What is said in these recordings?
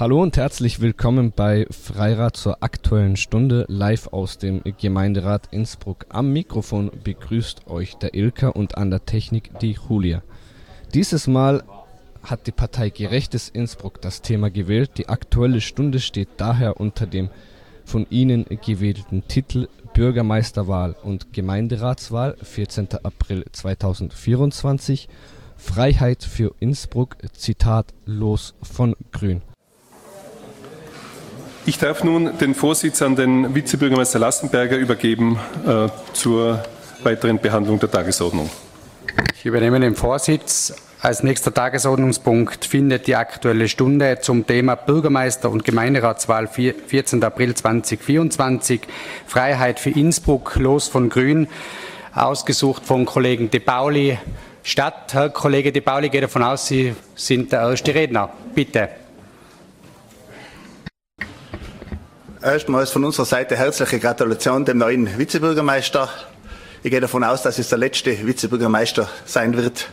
Hallo und herzlich willkommen bei Freirat zur aktuellen Stunde live aus dem Gemeinderat Innsbruck. Am Mikrofon begrüßt euch der Ilka und an der Technik die Julia. Dieses Mal hat die Partei Gerechtes Innsbruck das Thema gewählt. Die aktuelle Stunde steht daher unter dem von ihnen gewählten Titel Bürgermeisterwahl und Gemeinderatswahl 14. April 2024 Freiheit für Innsbruck Zitat los von Grün. Ich darf nun den Vorsitz an den Vizebürgermeister Lassenberger übergeben äh, zur weiteren Behandlung der Tagesordnung. Ich übernehme den Vorsitz. Als nächster Tagesordnungspunkt findet die Aktuelle Stunde zum Thema Bürgermeister- und Gemeinderatswahl 14. April 2024 Freiheit für Innsbruck, los von Grün, ausgesucht vom Kollegen De Pauli statt. Herr Kollege De Pauli, gehe davon aus, Sie sind der erste Redner. Bitte. Erstmals von unserer Seite herzliche Gratulation dem neuen Vizebürgermeister. Ich gehe davon aus, dass es der letzte Vizebürgermeister sein wird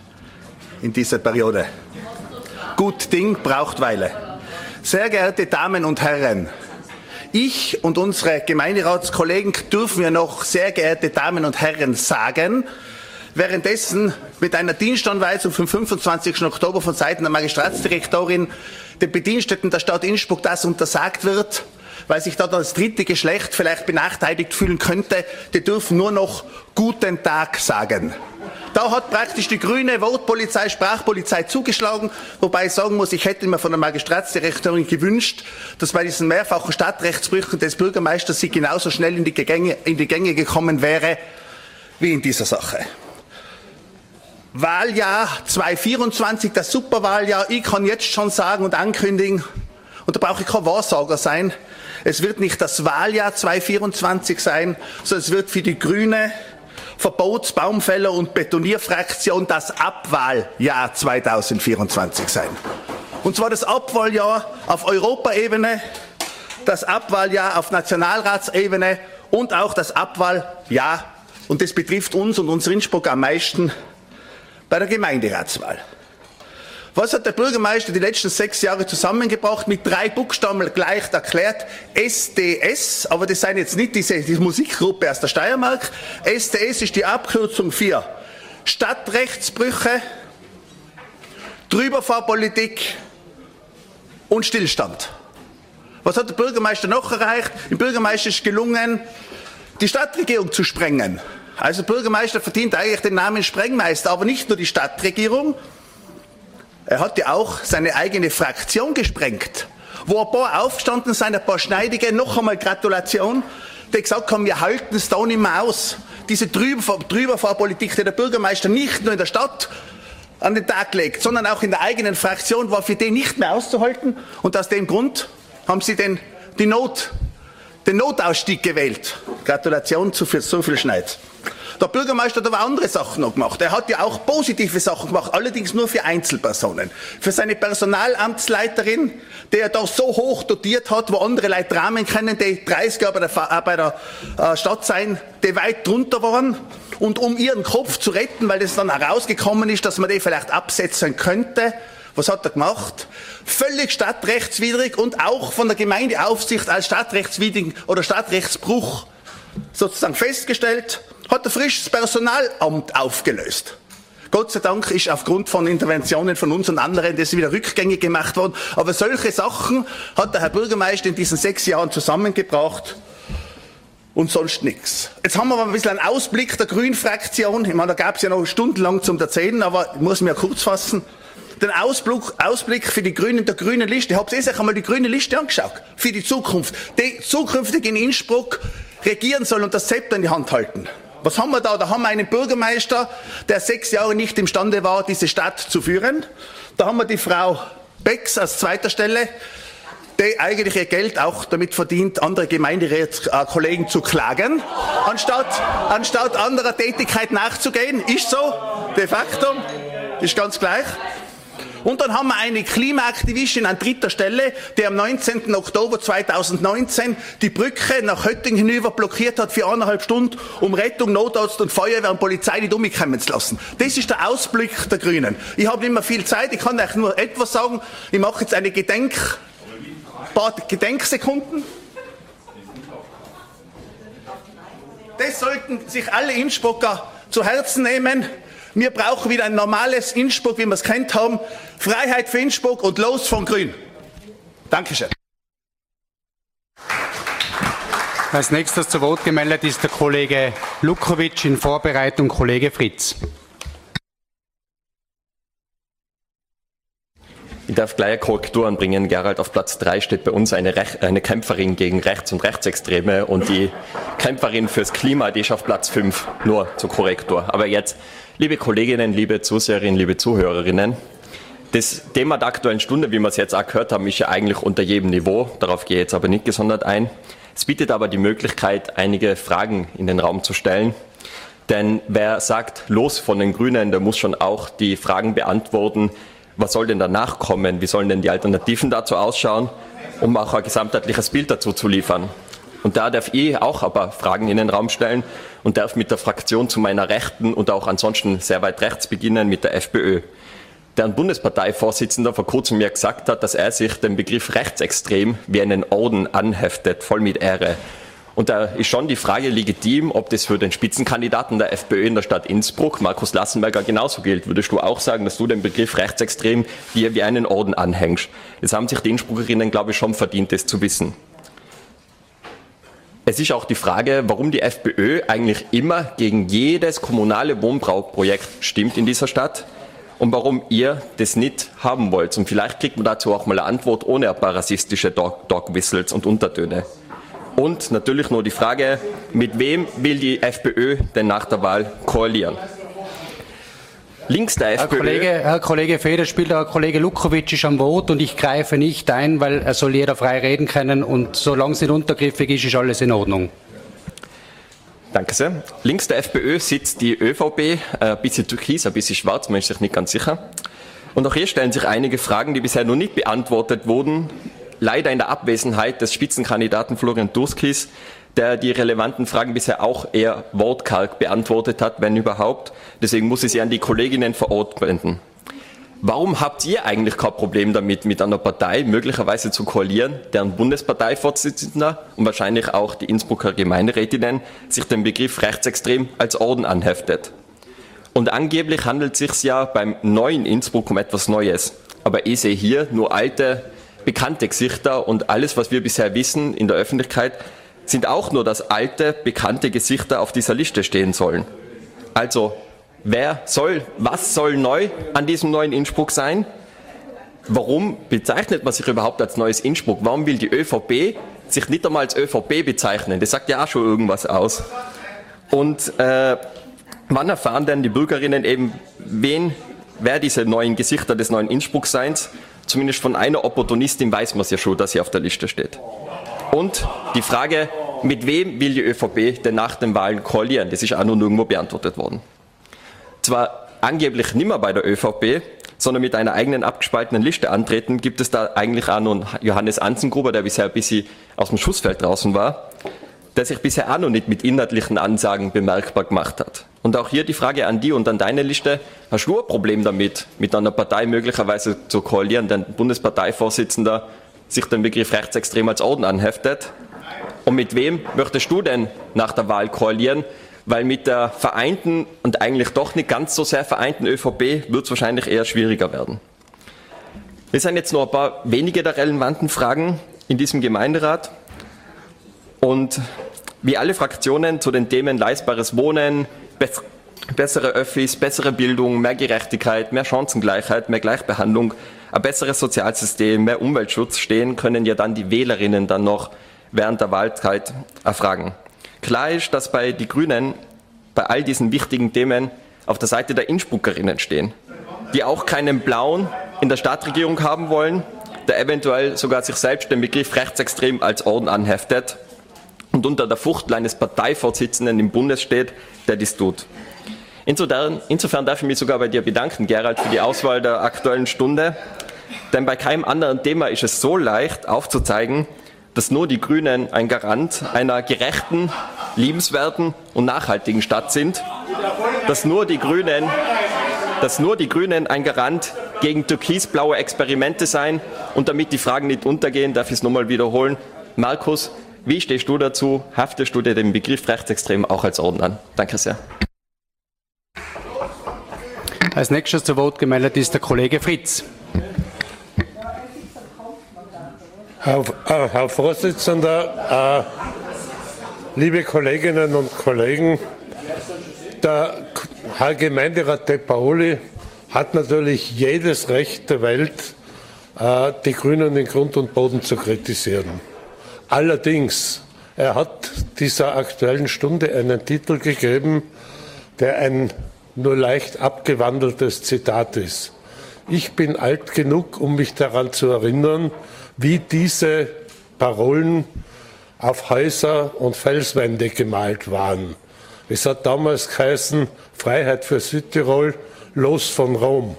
in dieser Periode. Gut Ding braucht Weile. Sehr geehrte Damen und Herren, ich und unsere Gemeinderatskollegen dürfen ja noch sehr geehrte Damen und Herren sagen, währenddessen mit einer Dienstanweisung vom 25. Oktober von Seiten der Magistratsdirektorin den Bediensteten der Stadt Innsbruck das untersagt wird, weil sich dort das dritte Geschlecht vielleicht benachteiligt fühlen könnte, die dürfen nur noch guten Tag sagen. Da hat praktisch die grüne Wortpolizei, Sprachpolizei zugeschlagen, wobei ich sagen muss, ich hätte mir von der Magistratsdirektorin gewünscht, dass bei diesen mehrfachen Stadtrechtsbrüchen des Bürgermeisters sie genauso schnell in die, Gänge, in die Gänge gekommen wäre wie in dieser Sache. Wahljahr 2024, das Superwahljahr. Ich kann jetzt schon sagen und ankündigen, und da brauche ich kein Wahrsager sein, es wird nicht das Wahljahr 2024 sein, sondern es wird für die Grüne Verbots-, Baumfäller- und Betonierfraktion das Abwahljahr 2024 sein. Und zwar das Abwahljahr auf Europaebene, das Abwahljahr auf Nationalratsebene und auch das Abwahljahr, und das betrifft uns und uns Innsbruck am meisten, bei der Gemeinderatswahl. Was hat der Bürgermeister die letzten sechs Jahre zusammengebracht? Mit drei Buchstaben gleich erklärt. SDS, aber das sind jetzt nicht diese, diese Musikgruppe aus der Steiermark. SDS ist die Abkürzung für Stadtrechtsbrüche, Drüberfahrpolitik und Stillstand. Was hat der Bürgermeister noch erreicht? Dem Bürgermeister ist gelungen, die Stadtregierung zu sprengen. Also Bürgermeister verdient eigentlich den Namen Sprengmeister, aber nicht nur die Stadtregierung, er hat ja auch seine eigene Fraktion gesprengt, wo ein paar aufgestanden sind, ein paar Schneidige, noch einmal Gratulation, die gesagt haben, wir halten es da nicht mehr aus. Diese Drüberfahrpolitik, die der Bürgermeister nicht nur in der Stadt an den Tag legt, sondern auch in der eigenen Fraktion, war für den nicht mehr auszuhalten. Und aus dem Grund haben sie den, die Not, den Notausstieg gewählt. Gratulation zu viel, so viel Schneid. Der Bürgermeister hat aber andere Sachen noch gemacht. Er hat ja auch positive Sachen gemacht, allerdings nur für Einzelpersonen. Für seine Personalamtsleiterin, die er da so hoch dotiert hat, wo andere Leute Rahmen kennen, die 30 Jahre bei der, äh, bei der äh, Stadt sein, die weit drunter waren. Und um ihren Kopf zu retten, weil das dann herausgekommen ist, dass man die vielleicht absetzen könnte, was hat er gemacht? Völlig stadtrechtswidrig und auch von der Gemeindeaufsicht als stadtrechtswidrig oder Stadtrechtsbruch sozusagen festgestellt hat ein frisches Personalamt aufgelöst. Gott sei Dank ist aufgrund von Interventionen von uns und anderen das wieder rückgängig gemacht worden. Aber solche Sachen hat der Herr Bürgermeister in diesen sechs Jahren zusammengebracht und sonst nichts. Jetzt haben wir aber ein bisschen einen Ausblick der Grünfraktion. Ich meine, da gab es ja noch stundenlang zum Erzählen, aber ich muss mir kurz fassen. Den Ausblick, Ausblick für die Grünen der grünen Liste. Ich habe sich einmal die grüne Liste angeschaut. Für die Zukunft. Die zukünftig in Innsbruck regieren soll und das Zepter in die Hand halten. Was haben wir da? Da haben wir einen Bürgermeister, der sechs Jahre nicht imstande war, diese Stadt zu führen. Da haben wir die Frau Becks als zweiter Stelle, die eigentlich ihr Geld auch damit verdient, andere Gemeinderatskollegen zu klagen, anstatt, anstatt anderer Tätigkeit nachzugehen. Ist so, de facto, ist ganz gleich. Und dann haben wir eine Klimaaktivistin an dritter Stelle, die am 19. Oktober 2019 die Brücke nach Höttingen hinüber blockiert hat für eineinhalb Stunden, um Rettung, Notarzt und Feuerwehr und Polizei nicht umkommen zu lassen. Das ist der Ausblick der Grünen. Ich habe nicht mehr viel Zeit, ich kann euch nur etwas sagen. Ich mache jetzt eine Gedenk paar Gedenksekunden. Das sollten sich alle Innsbrucker zu Herzen nehmen. Wir brauchen wieder ein normales Innsbruck, wie wir es kennt haben. Freiheit für Innsbruck und los von Grün. Dankeschön. Als nächstes zu Wort gemeldet ist der Kollege Lukowitsch in Vorbereitung Kollege Fritz. Ich darf gleich eine Korrektur anbringen. Gerald, auf Platz 3 steht bei uns eine, Rech eine Kämpferin gegen Rechts- und Rechtsextreme und die Kämpferin fürs Klima, die ist auf Platz 5. Nur zur Korrektur. Aber jetzt, liebe Kolleginnen, liebe Zuseherinnen, liebe Zuhörerinnen, das Thema der Aktuellen Stunde, wie wir es jetzt auch gehört haben, ist ja eigentlich unter jedem Niveau. Darauf gehe ich jetzt aber nicht gesondert ein. Es bietet aber die Möglichkeit, einige Fragen in den Raum zu stellen. Denn wer sagt, los von den Grünen, der muss schon auch die Fragen beantworten, was soll denn danach kommen, wie sollen denn die Alternativen dazu ausschauen, um auch ein gesamtheitliches Bild dazu zu liefern. Und da darf ich auch aber Fragen in den Raum stellen und darf mit der Fraktion zu meiner Rechten und auch ansonsten sehr weit rechts beginnen mit der FPÖ deren Bundesparteivorsitzender vor kurzem mir gesagt hat, dass er sich den Begriff rechtsextrem wie einen Orden anheftet, voll mit Ehre. Und da ist schon die Frage legitim, ob das für den Spitzenkandidaten der FPÖ in der Stadt Innsbruck, Markus Lassenberger, genauso gilt. Würdest du auch sagen, dass du den Begriff rechtsextrem dir wie einen Orden anhängst? Jetzt haben sich die Innsbruckerinnen, glaube ich, schon verdient, das zu wissen. Es ist auch die Frage, warum die FPÖ eigentlich immer gegen jedes kommunale Wohnbauprojekt stimmt in dieser Stadt und warum ihr das nicht haben wollt. Und vielleicht kriegt man dazu auch mal eine Antwort ohne ein paar rassistische Dog, Dog Whistles und Untertöne. Und natürlich nur die Frage, mit wem will die FPÖ denn nach der Wahl koalieren? Links der FPÖ. Herr Kollege, Herr Kollege Federspiel, Herr Kollege Lukowitsch ist am Wort und ich greife nicht ein, weil er soll jeder frei reden können und solange es nicht untergriffig ist, ist alles in Ordnung. Danke sehr. Links der FPÖ sitzt die ÖVP, äh, ein bisschen türkis, ein bisschen schwarz, man ist sich nicht ganz sicher. Und auch hier stellen sich einige Fragen, die bisher noch nicht beantwortet wurden, leider in der Abwesenheit des Spitzenkandidaten Florian Durskis, der die relevanten Fragen bisher auch eher wortkarg beantwortet hat, wenn überhaupt. Deswegen muss ich sie an die Kolleginnen vor Ort wenden. Warum habt ihr eigentlich kein Problem damit, mit einer Partei möglicherweise zu koalieren, deren Bundesparteivorsitzender und wahrscheinlich auch die Innsbrucker Gemeinderätinnen sich den Begriff rechtsextrem als Orden anheftet? Und angeblich handelt es sich ja beim neuen Innsbruck um etwas Neues. Aber ich sehe hier nur alte, bekannte Gesichter und alles, was wir bisher wissen in der Öffentlichkeit, sind auch nur, dass alte, bekannte Gesichter auf dieser Liste stehen sollen. Also Wer soll, was soll neu an diesem neuen Innsbruck sein? Warum bezeichnet man sich überhaupt als neues Innsbruck? Warum will die ÖVP sich nicht einmal als ÖVP bezeichnen? Das sagt ja auch schon irgendwas aus. Und äh, wann erfahren denn die Bürgerinnen eben, wen, wer diese neuen Gesichter des neuen Innsbruckseins? Zumindest von einer Opportunistin weiß man es ja schon, dass sie auf der Liste steht. Und die Frage, mit wem will die ÖVP denn nach den Wahlen koalieren? Das ist auch noch nirgendwo beantwortet worden zwar angeblich nicht mehr bei der ÖVP, sondern mit einer eigenen abgespaltenen Liste antreten, gibt es da eigentlich auch noch Johannes Anzengruber, der bisher ein bisschen aus dem Schussfeld draußen war, der sich bisher auch noch nicht mit inhaltlichen Ansagen bemerkbar gemacht hat. Und auch hier die Frage an die und an deine Liste. Hast du ein Problem damit, mit einer Partei möglicherweise zu koalieren, denn Bundesparteivorsitzender sich den Begriff rechtsextrem als Orden anheftet? Und mit wem möchtest du denn nach der Wahl koalieren? weil mit der vereinten und eigentlich doch nicht ganz so sehr vereinten ÖVP wird es wahrscheinlich eher schwieriger werden. Das sind jetzt nur ein paar wenige der relevanten Fragen in diesem Gemeinderat. Und wie alle Fraktionen zu den Themen leistbares Wohnen, bessere Öffis, bessere Bildung, mehr Gerechtigkeit, mehr Chancengleichheit, mehr Gleichbehandlung, ein besseres Sozialsystem, mehr Umweltschutz stehen, können ja dann die Wählerinnen dann noch während der Wahlzeit erfragen. Klar ist, dass bei die Grünen bei all diesen wichtigen Themen auf der Seite der Innsbruckerinnen stehen, die auch keinen Blauen in der Stadtregierung haben wollen, der eventuell sogar sich selbst den Begriff rechtsextrem als Orden anheftet und unter der Fuchtel eines Parteivorsitzenden im Bundes steht, der dies tut. Insofern, insofern darf ich mich sogar bei dir bedanken, Gerald, für die Auswahl der aktuellen Stunde. Denn bei keinem anderen Thema ist es so leicht aufzuzeigen, dass nur die Grünen ein Garant einer gerechten, liebenswerten und nachhaltigen Stadt sind, dass nur die Grünen, dass nur die Grünen ein Garant gegen türkisblaue Experimente sein. Und damit die Fragen nicht untergehen, darf ich es nochmal wiederholen. Markus, wie stehst du dazu? Haftest du dir den Begriff rechtsextrem auch als Orden an? Danke sehr. Als nächstes zu Wort gemeldet ist der Kollege Fritz. Herr, äh, Herr Vorsitzender, äh, liebe Kolleginnen und Kollegen, der Herr Gemeinderat De Paoli hat natürlich jedes Recht der Welt, äh, die Grünen in Grund und Boden zu kritisieren. Allerdings, er hat dieser aktuellen Stunde einen Titel gegeben, der ein nur leicht abgewandeltes Zitat ist. Ich bin alt genug, um mich daran zu erinnern, wie diese Parolen auf Häuser und Felswände gemalt waren. Es hat damals geheißen, Freiheit für Südtirol, los von Rom.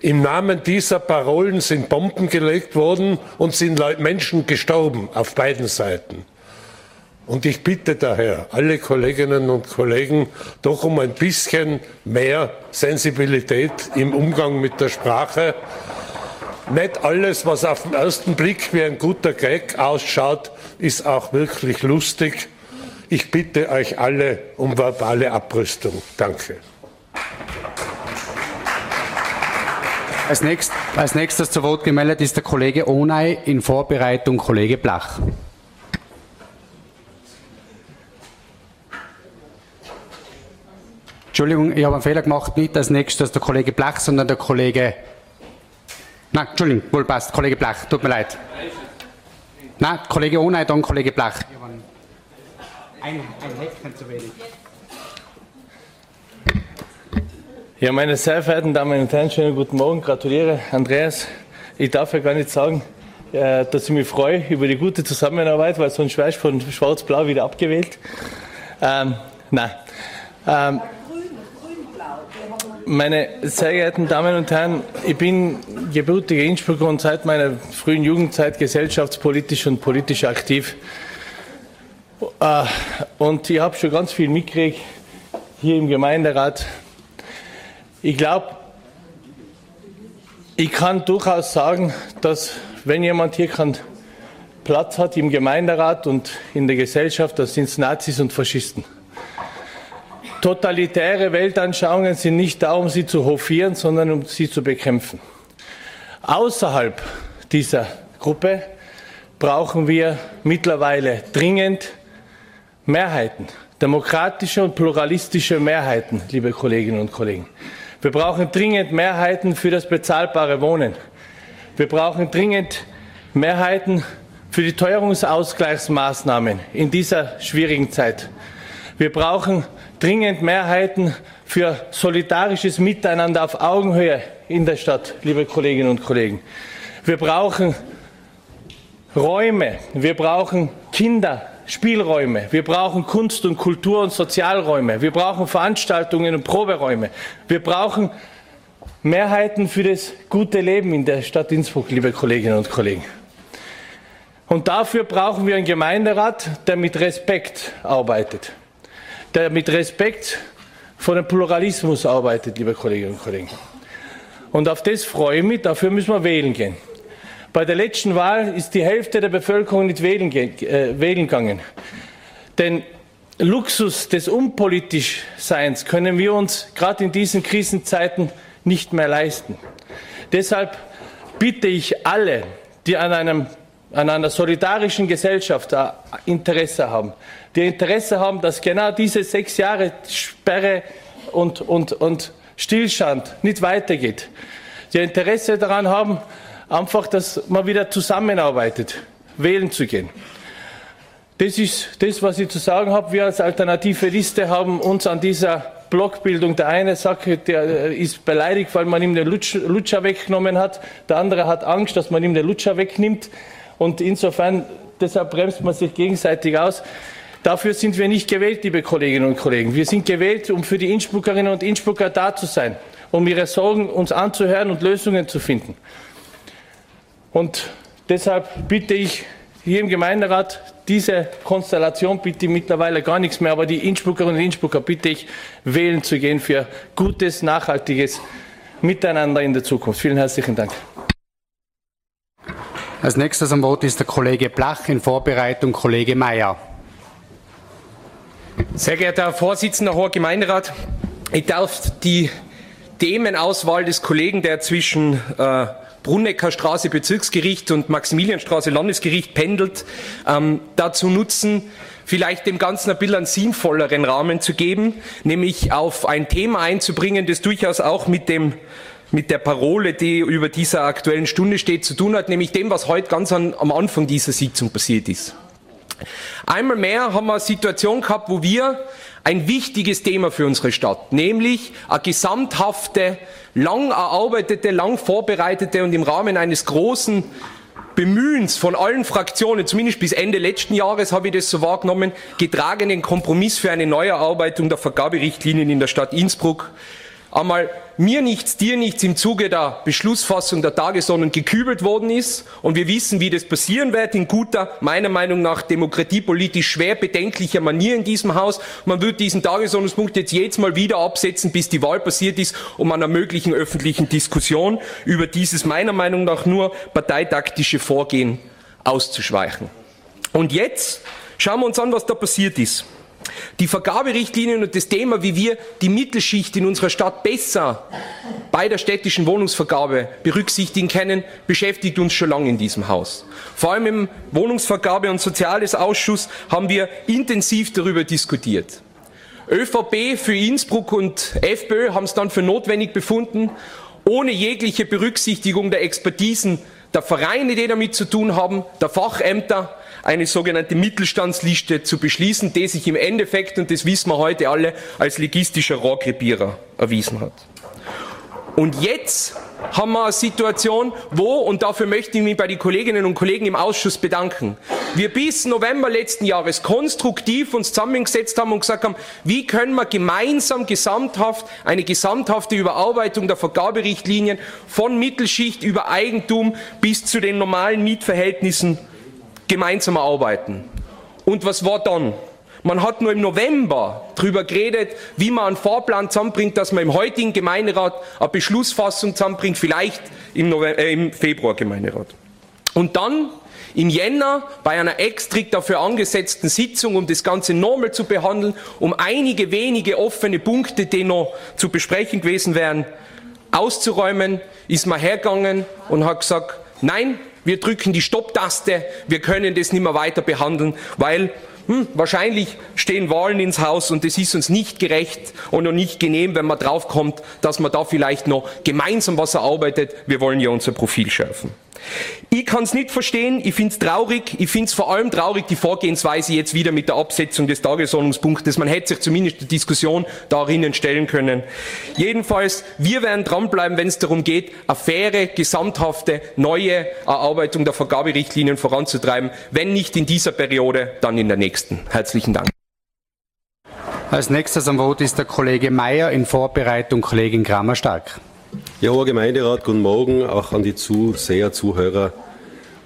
Im Namen dieser Parolen sind Bomben gelegt worden und sind Menschen gestorben auf beiden Seiten. Und ich bitte daher alle Kolleginnen und Kollegen doch um ein bisschen mehr Sensibilität im Umgang mit der Sprache. Nicht alles, was auf den ersten Blick wie ein guter Gag ausschaut, ist auch wirklich lustig. Ich bitte euch alle um verbale Abrüstung. Danke. Als, nächst, als nächstes zu Wort gemeldet ist der Kollege Onay, in Vorbereitung Kollege Blach. Entschuldigung, ich habe einen Fehler gemacht. Nicht als nächstes der Kollege Blach, sondern der Kollege. Nein, Entschuldigung, wohl passt. Kollege Blach, tut mir leid. Nein, Kollege Ohnei, dann Kollege Blach. Ein, ein Häkchen zu wenig. Ja, meine sehr verehrten Damen und Herren, schönen guten Morgen. Gratuliere, Andreas. Ich darf ja gar nicht sagen, äh, dass ich mich freue über die gute Zusammenarbeit, weil sonst wärst du von Schwarz-Blau wieder abgewählt. Ähm, nein. Ähm, meine sehr geehrten Damen und Herren, ich bin gebürtiger Innsbrucker und seit meiner frühen Jugendzeit gesellschaftspolitisch und politisch aktiv. Äh, und ich habe schon ganz viel mitgekriegt hier im Gemeinderat. Ich glaube, ich kann durchaus sagen, dass wenn jemand hier keinen Platz hat im Gemeinderat und in der Gesellschaft, das sind Nazis und Faschisten. Totalitäre Weltanschauungen sind nicht da, um sie zu hofieren, sondern um sie zu bekämpfen. Außerhalb dieser Gruppe brauchen wir mittlerweile dringend Mehrheiten, demokratische und pluralistische Mehrheiten, liebe Kolleginnen und Kollegen. Wir brauchen dringend Mehrheiten für das bezahlbare Wohnen. Wir brauchen dringend Mehrheiten für die Teuerungsausgleichsmaßnahmen in dieser schwierigen Zeit. Wir brauchen dringend Mehrheiten für solidarisches Miteinander auf Augenhöhe in der Stadt, liebe Kolleginnen und Kollegen. Wir brauchen Räume, wir brauchen Kinder, Spielräume, wir brauchen Kunst und Kultur und Sozialräume, wir brauchen Veranstaltungen und Proberäume, wir brauchen Mehrheiten für das gute Leben in der Stadt Innsbruck, liebe Kolleginnen und Kollegen. Und dafür brauchen wir einen Gemeinderat, der mit Respekt arbeitet der mit Respekt vor dem Pluralismus arbeitet, liebe Kolleginnen und Kollegen. Und auf das freue ich mich, dafür müssen wir wählen gehen. Bei der letzten Wahl ist die Hälfte der Bevölkerung nicht wählen, äh, wählen gegangen. Den Luxus des Unpolitischseins können wir uns gerade in diesen Krisenzeiten nicht mehr leisten. Deshalb bitte ich alle, die an, einem, an einer solidarischen Gesellschaft Interesse haben, die Interesse haben, dass genau diese sechs Jahre Sperre und, und, und Stillstand nicht weitergeht. Die Interesse daran haben, einfach, dass man wieder zusammenarbeitet, wählen zu gehen. Das ist das, was ich zu sagen habe. Wir als alternative Liste haben uns an dieser Blockbildung, der eine sagt, der ist beleidigt, weil man ihm den Lutscher weggenommen hat. Der andere hat Angst, dass man ihm den Lutscher wegnimmt. Und insofern, deshalb bremst man sich gegenseitig aus. Dafür sind wir nicht gewählt, liebe Kolleginnen und Kollegen. Wir sind gewählt, um für die Innsbruckerinnen und Innsbrucker da zu sein, um ihre Sorgen uns anzuhören und Lösungen zu finden. Und deshalb bitte ich hier im Gemeinderat, diese Konstellation bitte mittlerweile gar nichts mehr, aber die Innsbruckerinnen und Innsbrucker bitte ich, wählen zu gehen für gutes, nachhaltiges miteinander in der Zukunft. Vielen herzlichen Dank. Als nächstes am Wort ist der Kollege Blach, in Vorbereitung Kollege Mayer. Sehr geehrter Herr Vorsitzender, hoher Gemeinderat, ich darf die Themenauswahl des Kollegen, der zwischen äh, Brunnecker Straße Bezirksgericht und Maximilianstraße Landesgericht pendelt, ähm, dazu nutzen, vielleicht dem Ganzen ein bisschen einen sinnvolleren Rahmen zu geben, nämlich auf ein Thema einzubringen, das durchaus auch mit dem mit der Parole, die über dieser aktuellen Stunde steht, zu tun hat, nämlich dem, was heute ganz an, am Anfang dieser Sitzung passiert ist. Einmal mehr haben wir eine Situation gehabt, wo wir ein wichtiges Thema für unsere Stadt, nämlich eine gesamthafte, lang erarbeitete, lang vorbereitete und im Rahmen eines großen Bemühens von allen Fraktionen, zumindest bis Ende letzten Jahres habe ich das so wahrgenommen, getragenen Kompromiss für eine Neuerarbeitung der Vergaberichtlinien in der Stadt Innsbruck einmal mir nichts, dir nichts im Zuge der Beschlussfassung der Tagesordnung gekübelt worden ist. Und wir wissen, wie das passieren wird, in guter, meiner Meinung nach demokratiepolitisch schwer bedenklicher Manier in diesem Haus. Man wird diesen Tagesordnungspunkt jetzt jedes Mal wieder absetzen, bis die Wahl passiert ist, um einer möglichen öffentlichen Diskussion über dieses meiner Meinung nach nur parteitaktische Vorgehen auszuschweichen. Und jetzt schauen wir uns an, was da passiert ist. Die Vergaberichtlinien und das Thema, wie wir die Mittelschicht in unserer Stadt besser bei der städtischen Wohnungsvergabe berücksichtigen können, beschäftigt uns schon lange in diesem Haus. Vor allem im Wohnungsvergabe- und Soziales Ausschuss haben wir intensiv darüber diskutiert. ÖVP für Innsbruck und FPÖ haben es dann für notwendig befunden, ohne jegliche Berücksichtigung der Expertisen der Vereine, die damit zu tun haben, der Fachämter, eine sogenannte Mittelstandsliste zu beschließen, die sich im Endeffekt, und das wissen wir heute alle, als legistischer Rohrkrepierer erwiesen hat. Und jetzt haben wir eine Situation, wo, und dafür möchte ich mich bei den Kolleginnen und Kollegen im Ausschuss bedanken, wir bis November letzten Jahres konstruktiv uns zusammengesetzt haben und gesagt haben, wie können wir gemeinsam gesamthaft eine gesamthafte Überarbeitung der Vergaberichtlinien von Mittelschicht über Eigentum bis zu den normalen Mietverhältnissen gemeinsam arbeiten. Und was war dann? Man hat nur im November darüber geredet, wie man einen Fahrplan zusammenbringt, dass man im heutigen Gemeinderat eine Beschlussfassung zusammenbringt, vielleicht im, November, äh, im Februar Gemeinderat. Und dann im Jänner bei einer extrikt dafür angesetzten Sitzung, um das Ganze nochmal zu behandeln, um einige wenige offene Punkte, die noch zu besprechen gewesen wären, auszuräumen, ist man hergegangen und hat gesagt, nein, wir drücken die Stopptaste, wir können das nicht mehr weiter behandeln, weil hm, wahrscheinlich stehen Wahlen ins Haus und es ist uns nicht gerecht und noch nicht genehm, wenn man draufkommt, dass man da vielleicht noch gemeinsam was erarbeitet. Wir wollen ja unser Profil schärfen. Ich kann es nicht verstehen, ich finde es traurig, ich finde es vor allem traurig, die Vorgehensweise jetzt wieder mit der Absetzung des Tagesordnungspunktes. Man hätte sich zumindest die Diskussion darin stellen können. Jedenfalls, wir werden dranbleiben, wenn es darum geht, eine faire, gesamthafte, neue Erarbeitung der Vergaberichtlinien voranzutreiben. Wenn nicht in dieser Periode, dann in der nächsten. Herzlichen Dank. Als nächstes am Wort ist der Kollege Mayer in Vorbereitung Kollegin Kramer-Stark. Ja, hoher Gemeinderat, guten Morgen, auch an die Zuseher, Zuhörer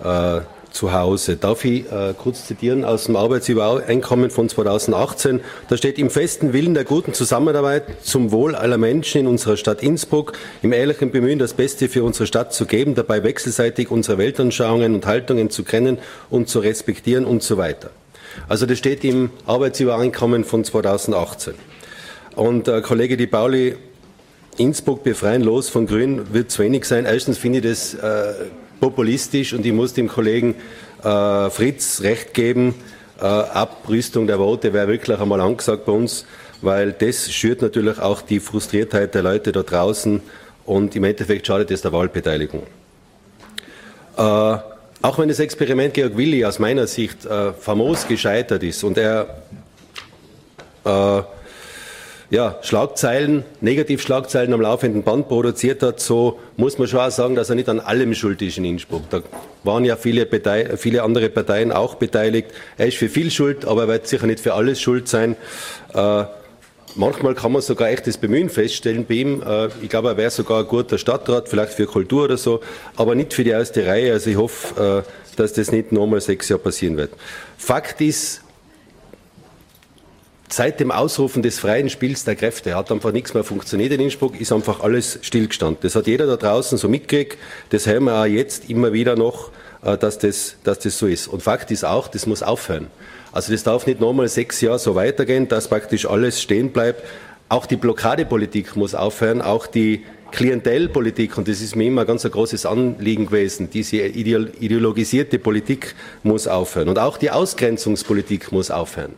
äh, zu Hause. Darf ich äh, kurz zitieren aus dem Arbeitsübereinkommen von 2018? Da steht, im festen Willen der guten Zusammenarbeit zum Wohl aller Menschen in unserer Stadt Innsbruck, im ehrlichen Bemühen, das Beste für unsere Stadt zu geben, dabei wechselseitig unsere Weltanschauungen und Haltungen zu kennen und zu respektieren und so weiter. Also das steht im Arbeitsübereinkommen von 2018. Und äh, Kollege Di Pauli Innsbruck befreien los von Grün wird zu wenig sein. Erstens finde ich das äh, populistisch und ich muss dem Kollegen äh, Fritz recht geben. Äh, Abrüstung der Worte wäre wirklich einmal angesagt bei uns, weil das schürt natürlich auch die Frustriertheit der Leute da draußen und im Endeffekt schadet es der Wahlbeteiligung. Äh, auch wenn das Experiment Georg Willi aus meiner Sicht äh, famos gescheitert ist und er äh, ja, Schlagzeilen, Negativschlagzeilen am laufenden Band produziert hat, so muss man schon auch sagen, dass er nicht an allem schuld ist in Innsbruck. Da waren ja viele, viele andere Parteien auch beteiligt. Er ist für viel schuld, aber er wird sicher nicht für alles schuld sein. Äh, manchmal kann man sogar echtes Bemühen feststellen bei ihm. Äh, ich glaube, er wäre sogar ein guter Stadtrat, vielleicht für Kultur oder so, aber nicht für die erste Reihe. Also ich hoffe, äh, dass das nicht nochmal sechs Jahre passieren wird. Fakt ist, seit dem Ausrufen des freien Spiels der Kräfte hat einfach nichts mehr funktioniert in Innsbruck, ist einfach alles stillgestanden. Das hat jeder da draußen so mitgekriegt. Das hören wir auch jetzt immer wieder noch, äh, dass das, dass das so ist. Und Fakt ist auch, das muss aufhören. Also das darf nicht nochmal sechs Jahre so weitergehen, dass praktisch alles stehen bleibt. Auch die Blockadepolitik muss aufhören, auch die Klientelpolitik, und das ist mir immer ganz ein großes Anliegen gewesen, diese ideologisierte Politik muss aufhören. Und auch die Ausgrenzungspolitik muss aufhören.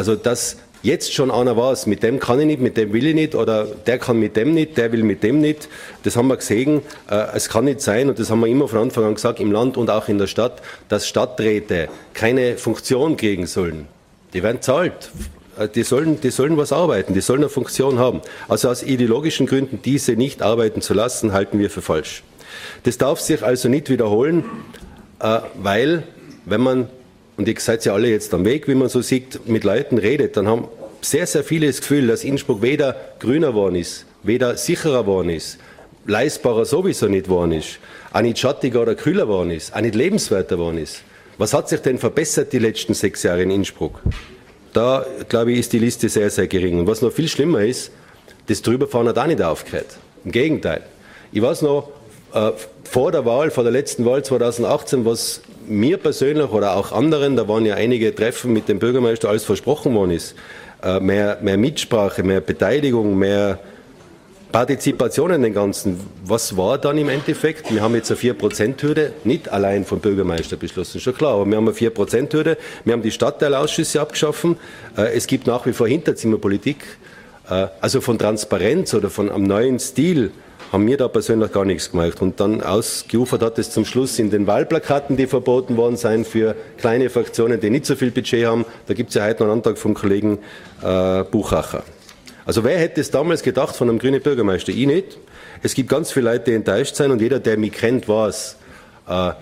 Also dass jetzt schon einer weiß, mit dem kann ich nicht, mit dem will ich nicht, oder der kann mit dem nicht, der will mit dem nicht, das haben wir gesehen. Äh, es kann nicht sein, und das haben wir immer von Anfang an gesagt, im Land und auch in der Stadt, dass Stadträte keine Funktion kriegen sollen. Die werden zahlt. Äh, die sollen, die sollen was arbeiten, die sollen eine Funktion haben. Also aus ideologischen Gründen diese nicht arbeiten zu lassen, halten wir für falsch. Das darf sich also nicht wiederholen, äh, weil, wenn man und ihr seid ja alle jetzt am Weg, wie man so sieht, mit Leuten redet, dann haben sehr, sehr viele das Gefühl, dass Innsbruck weder grüner geworden ist, weder sicherer geworden ist, leistbarer sowieso nicht geworden ist, auch nicht schattiger oder kühler geworden ist, auch nicht lebenswerter geworden ist. Was hat sich denn verbessert die letzten sechs Jahre in Innsbruck? Da, glaube ich, ist die Liste sehr, sehr gering. Und was noch viel schlimmer ist, das Drüberfahren hat auch nicht aufgehört. Im Gegenteil. Ich weiß noch, vor der Wahl, vor der letzten Wahl 2018, was mir persönlich oder auch anderen, da waren ja einige Treffen mit dem Bürgermeister, alles versprochen worden ist. Äh, mehr, mehr Mitsprache, mehr Beteiligung, mehr Partizipation in den Ganzen. Was war dann im Endeffekt? Wir haben jetzt eine 4%-Hürde, nicht allein vom Bürgermeister beschlossen, schon klar, aber wir haben eine 4%-Hürde, wir haben die Stadtteilausschüsse abgeschaffen, äh, es gibt nach wie vor Hinterzimmerpolitik, also von Transparenz oder von einem neuen Stil haben wir da persönlich gar nichts gemacht. Und dann ausgeufert hat es zum Schluss in den Wahlplakaten, die verboten worden sind für kleine Fraktionen, die nicht so viel Budget haben. Da gibt es ja heute noch einen Antrag vom Kollegen äh, Buchacher. Also wer hätte es damals gedacht von einem grünen Bürgermeister? Ich nicht. Es gibt ganz viele Leute, die enttäuscht sind und jeder, der mich kennt, weiß, äh,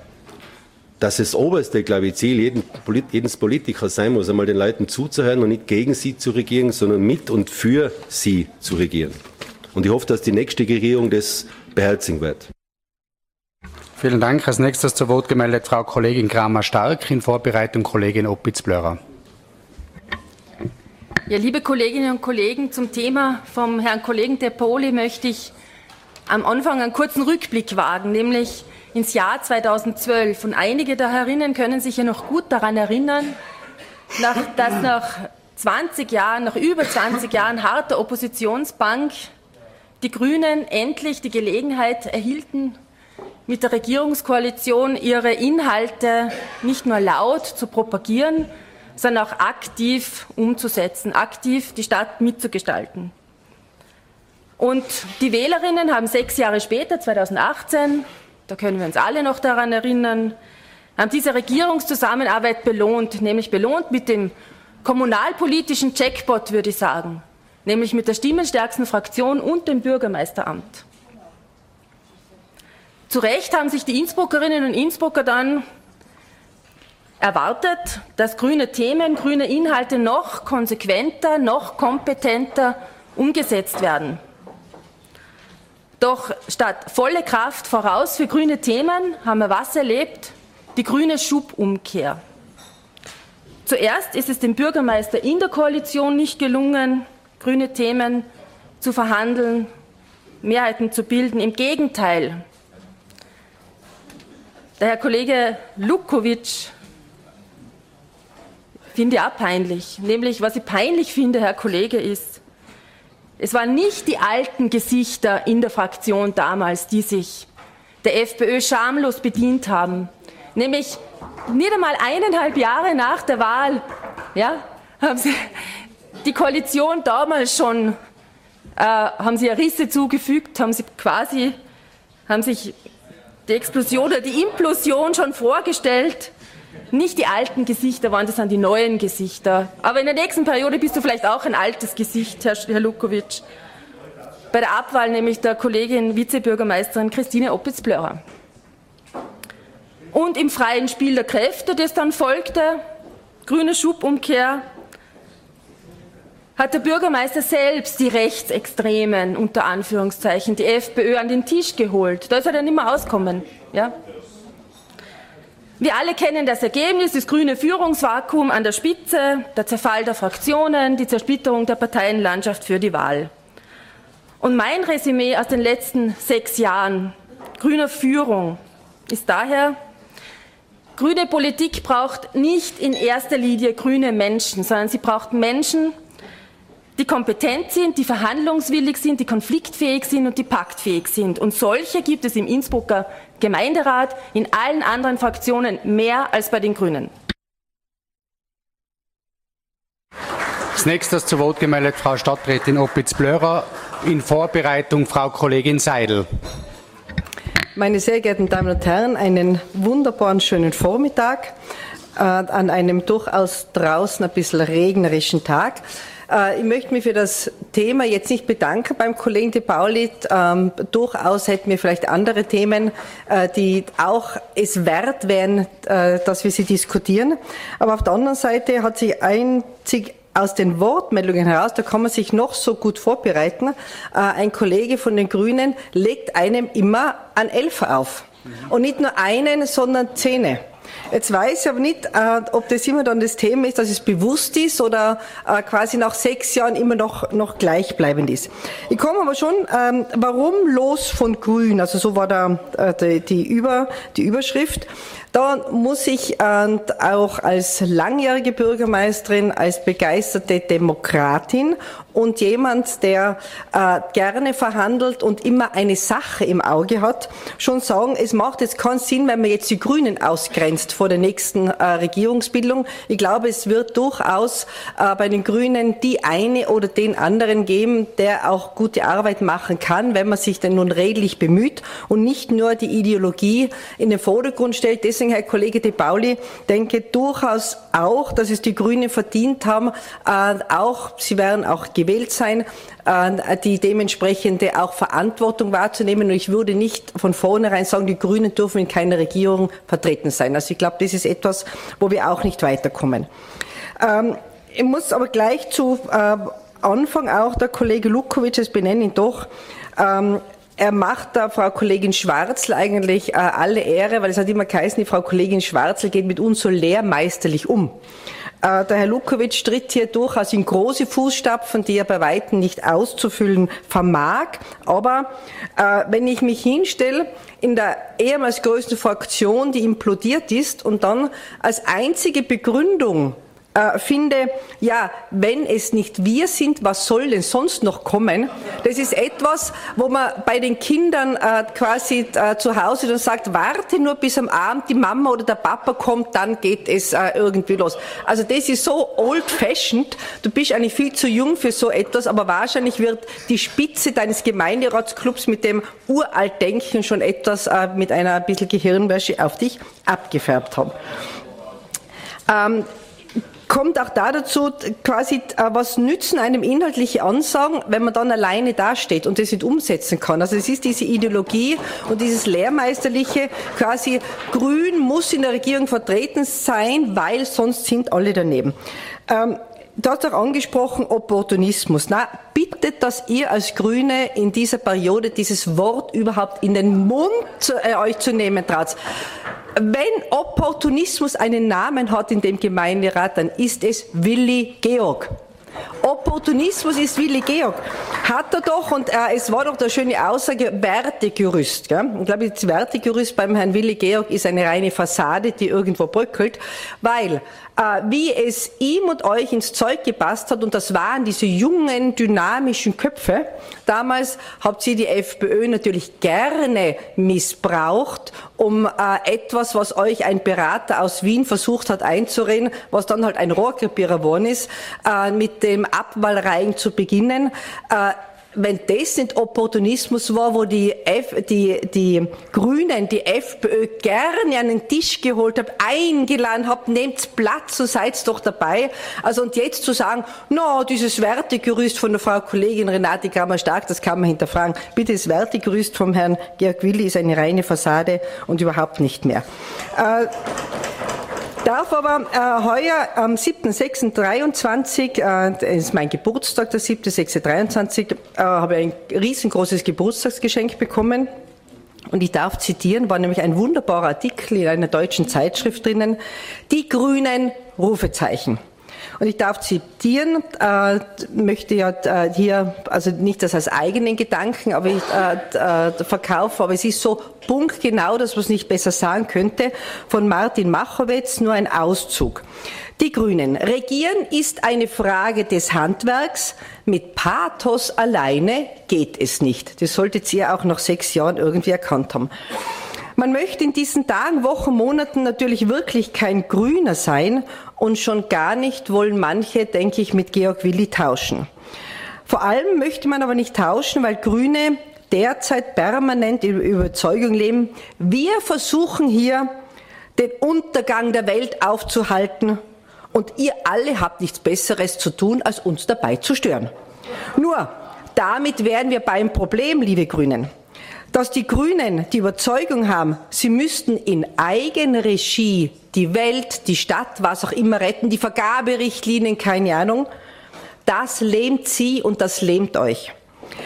dass das oberste, glaube ich, Ziel jeden, jedes Politikers sein muss, einmal den Leuten zuzuhören und nicht gegen sie zu regieren, sondern mit und für sie zu regieren. Und ich hoffe, dass die nächste Regierung das beherzigen wird. Vielen Dank. Als nächstes zu Wort gemeldet Frau Kollegin Kramer-Stark, in Vorbereitung Kollegin Opitz-Blörer. Ja, liebe Kolleginnen und Kollegen, zum Thema vom Herrn Kollegen De Poli möchte ich am Anfang einen kurzen Rückblick wagen, nämlich ins Jahr 2012. Und einige da herinnen können sich ja noch gut daran erinnern, dass nach 20 Jahren, nach über 20 Jahren harter Oppositionsbank die Grünen endlich die Gelegenheit erhielten, mit der Regierungskoalition ihre Inhalte nicht nur laut zu propagieren, sondern auch aktiv umzusetzen, aktiv die Stadt mitzugestalten. Und die Wählerinnen haben sechs Jahre später, 2018, da können wir uns alle noch daran erinnern, haben diese Regierungszusammenarbeit belohnt, nämlich belohnt mit dem kommunalpolitischen Jackpot, würde ich sagen nämlich mit der stimmenstärksten Fraktion und dem Bürgermeisteramt. Zu Recht haben sich die Innsbruckerinnen und Innsbrucker dann erwartet, dass grüne Themen, grüne Inhalte noch konsequenter, noch kompetenter umgesetzt werden. Doch statt volle Kraft voraus für grüne Themen haben wir was erlebt? Die grüne Schubumkehr. Zuerst ist es dem Bürgermeister in der Koalition nicht gelungen, grüne Themen zu verhandeln, Mehrheiten zu bilden. Im Gegenteil, der Herr Kollege Lukowitsch finde ich auch peinlich. Nämlich, was ich peinlich finde, Herr Kollege, ist, es waren nicht die alten Gesichter in der Fraktion damals, die sich der FPÖ schamlos bedient haben. Nämlich nicht einmal eineinhalb Jahre nach der Wahl ja, haben sie die Koalition damals schon, äh, haben sie Risse zugefügt, haben sie quasi, haben sich die Explosion oder die Implosion schon vorgestellt. Nicht die alten Gesichter waren, das sind die neuen Gesichter. Aber in der nächsten Periode bist du vielleicht auch ein altes Gesicht, Herr, Herr Lukowitsch. Bei der Abwahl nämlich der Kollegin Vizebürgermeisterin Christine Oppitz-Blörer. Und im freien Spiel der Kräfte, das dann folgte, grüne Schubumkehr, hat der Bürgermeister selbst die Rechtsextremen, unter Anführungszeichen, die FPÖ an den Tisch geholt. Da ist er dann nicht mehr auskommen. Ja? Wir alle kennen das Ergebnis, das grüne Führungsvakuum an der Spitze, der Zerfall der Fraktionen, die Zersplitterung der Parteienlandschaft für die Wahl. Und mein Resümee aus den letzten sechs Jahren grüner Führung ist daher, grüne Politik braucht nicht in erster Linie grüne Menschen, sondern sie braucht Menschen, die kompetent sind, die verhandlungswillig sind, die konfliktfähig sind und die paktfähig sind. Und solche gibt es im Innsbrucker Gemeinderat, in allen anderen Fraktionen mehr als bei den Grünen. Als nächstes zu Wort gemeldet Frau Stadträtin Opitz-Blörer. In Vorbereitung Frau Kollegin Seidel. Meine sehr geehrten Damen und Herren, einen wunderbaren schönen Vormittag äh, an einem durchaus draußen ein bisschen regnerischen Tag. Äh, ich möchte mich für das Thema jetzt nicht bedanken beim Kollegen De Pauli. Ähm, durchaus hätten wir vielleicht andere Themen, äh, die auch es wert wären, äh, dass wir sie diskutieren. Aber auf der anderen Seite hat sich einzig aus den Wortmeldungen heraus, da kann man sich noch so gut vorbereiten. Äh, ein Kollege von den Grünen legt einem immer ein Elfer auf. Und nicht nur einen, sondern zehn. Jetzt weiß ich aber nicht, äh, ob das immer dann das Thema ist, dass es bewusst ist oder äh, quasi nach sechs Jahren immer noch, noch gleichbleibend ist. Ich komme aber schon, ähm, warum los von Grün? Also so war da äh, die, die, Über, die Überschrift. Da muss ich äh, auch als langjährige Bürgermeisterin, als begeisterte Demokratin und jemand, der äh, gerne verhandelt und immer eine Sache im Auge hat, schon sagen, es macht jetzt keinen Sinn, wenn man jetzt die Grünen ausgrenzt vor der nächsten äh, Regierungsbildung. Ich glaube, es wird durchaus äh, bei den Grünen die eine oder den anderen geben, der auch gute Arbeit machen kann, wenn man sich denn nun redlich bemüht und nicht nur die Ideologie in den Vordergrund stellt. Deswegen, Herr Kollege De Pauli, denke durchaus auch, dass es die Grünen verdient haben, äh, auch, sie werden auch gewählt sein, äh, die dementsprechende auch Verantwortung wahrzunehmen. Und ich würde nicht von vornherein sagen, die Grünen dürfen in keiner Regierung vertreten sein. Also ich glaube, das ist etwas, wo wir auch nicht weiterkommen. Ähm, ich muss aber gleich zu äh, Anfang auch der Kollege Lukowitsch, es benennen doch, ähm, er macht da Frau Kollegin Schwarzl eigentlich äh, alle Ehre, weil es hat immer geheißen, die Frau Kollegin Schwarzl geht mit uns so lehrmeisterlich um. Äh, der Herr Lukowitsch tritt hier durchaus in große Fußstapfen, die er bei Weitem nicht auszufüllen vermag. Aber äh, wenn ich mich hinstelle in der ehemals größten Fraktion, die implodiert ist, und dann als einzige Begründung äh, finde, ja, wenn es nicht wir sind, was soll denn sonst noch kommen? Das ist etwas, wo man bei den Kindern äh, quasi äh, zu Hause dann sagt, warte nur bis am Abend die Mama oder der Papa kommt, dann geht es äh, irgendwie los. Also das ist so old-fashioned. Du bist eigentlich viel zu jung für so etwas, aber wahrscheinlich wird die Spitze deines Gemeinderatsclubs mit dem Uraltdenken schon etwas äh, mit einer ein bisschen Gehirnwäsche auf dich abgefärbt haben. Ähm, kommt auch da dazu, quasi, äh, was nützen einem inhaltliche Ansagen, wenn man dann alleine dasteht und das nicht umsetzen kann. Also es ist diese Ideologie und dieses Lehrmeisterliche, quasi Grün muss in der Regierung vertreten sein, weil sonst sind alle daneben. Ähm, Du hast auch angesprochen Opportunismus. Na, bittet, dass ihr als Grüne in dieser Periode dieses Wort überhaupt in den Mund äh, euch zu nehmen traut. Wenn Opportunismus einen Namen hat in dem Gemeinderat, dann ist es Willi Georg. Opportunismus ist Willi Georg. Hat er doch, und äh, es war doch der schöne Aussage, Wertegerüst. Gell? Ich glaube, das Wertegerüst beim Herrn Willi Georg ist eine reine Fassade, die irgendwo bröckelt, weil wie es ihm und euch ins Zeug gepasst hat, und das waren diese jungen, dynamischen Köpfe. Damals habt ihr die FPÖ natürlich gerne missbraucht, um äh, etwas, was euch ein Berater aus Wien versucht hat einzureden, was dann halt ein Rohrkrepierer geworden ist, äh, mit dem Abwahlreihen zu beginnen wenn das nicht Opportunismus war, wo die, F, die, die Grünen, die FPÖ gerne an den Tisch geholt haben, eingeladen haben, nehmt Platz, so seid doch dabei. Also und jetzt zu sagen, no, dieses Wertegerüst von der Frau Kollegin Renate Kammer-Stark, das kann man hinterfragen. Bitte, das Wertegerüst vom Herrn Georg Willi ist eine reine Fassade und überhaupt nicht mehr. Äh, darf aber äh, heuer am 7.6.23, äh, ist mein Geburtstag, der 7.6.23, äh, habe ich ein riesengroßes Geburtstagsgeschenk bekommen. und ich darf zitieren, war nämlich ein wunderbarer Artikel in einer deutschen Zeitschrift drinnen, die Grünen Rufezeichen. Und ich darf zitieren, äh, möchte ja äh, hier, also nicht das als eigenen Gedanken, aber ich äh, äh, verkaufe, aber es ist so punktgenau, dass man es nicht besser sagen könnte, von Martin Machowetz, nur ein Auszug. Die Grünen. Regieren ist eine Frage des Handwerks. Mit Pathos alleine geht es nicht. Das solltet ihr auch nach sechs Jahren irgendwie erkannt haben. Man möchte in diesen Tagen, Wochen, Monaten natürlich wirklich kein Grüner sein und schon gar nicht wollen manche, denke ich, mit Georg Willi tauschen. Vor allem möchte man aber nicht tauschen, weil Grüne derzeit permanent in Überzeugung leben, wir versuchen hier den Untergang der Welt aufzuhalten und ihr alle habt nichts Besseres zu tun, als uns dabei zu stören. Nur, damit wären wir beim Problem, liebe Grünen dass die Grünen die Überzeugung haben, sie müssten in Eigenregie die Welt, die Stadt, was auch immer retten, die Vergaberichtlinien, keine Ahnung, das lähmt sie und das lähmt euch.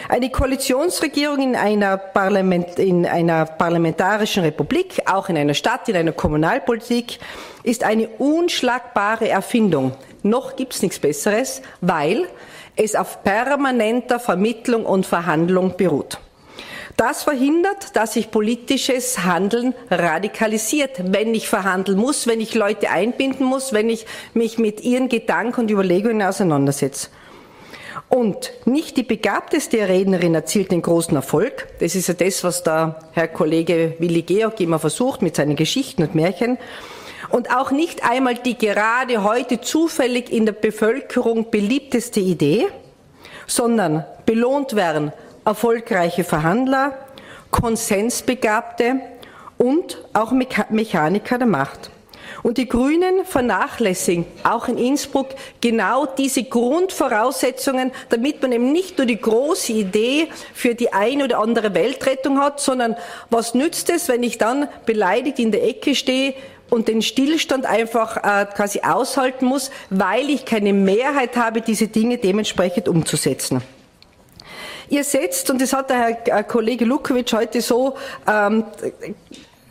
Eine Koalitionsregierung in einer, Parlament, in einer parlamentarischen Republik, auch in einer Stadt, in einer Kommunalpolitik, ist eine unschlagbare Erfindung. Noch gibt es nichts Besseres, weil es auf permanenter Vermittlung und Verhandlung beruht. Das verhindert, dass sich politisches Handeln radikalisiert, wenn ich verhandeln muss, wenn ich Leute einbinden muss, wenn ich mich mit ihren Gedanken und Überlegungen auseinandersetze. Und nicht die begabteste Rednerin erzielt den großen Erfolg. Das ist ja das, was der Herr Kollege Willi Georg immer versucht mit seinen Geschichten und Märchen. Und auch nicht einmal die gerade heute zufällig in der Bevölkerung beliebteste Idee, sondern belohnt werden erfolgreiche Verhandler, Konsensbegabte und auch Mechaniker der Macht. Und die Grünen vernachlässigen auch in Innsbruck genau diese Grundvoraussetzungen, damit man eben nicht nur die große Idee für die eine oder andere Weltrettung hat, sondern was nützt es, wenn ich dann beleidigt in der Ecke stehe und den Stillstand einfach äh, quasi aushalten muss, weil ich keine Mehrheit habe, diese Dinge dementsprechend umzusetzen. Ihr setzt, und das hat der Herr äh, Kollege Lukowitsch heute so ähm,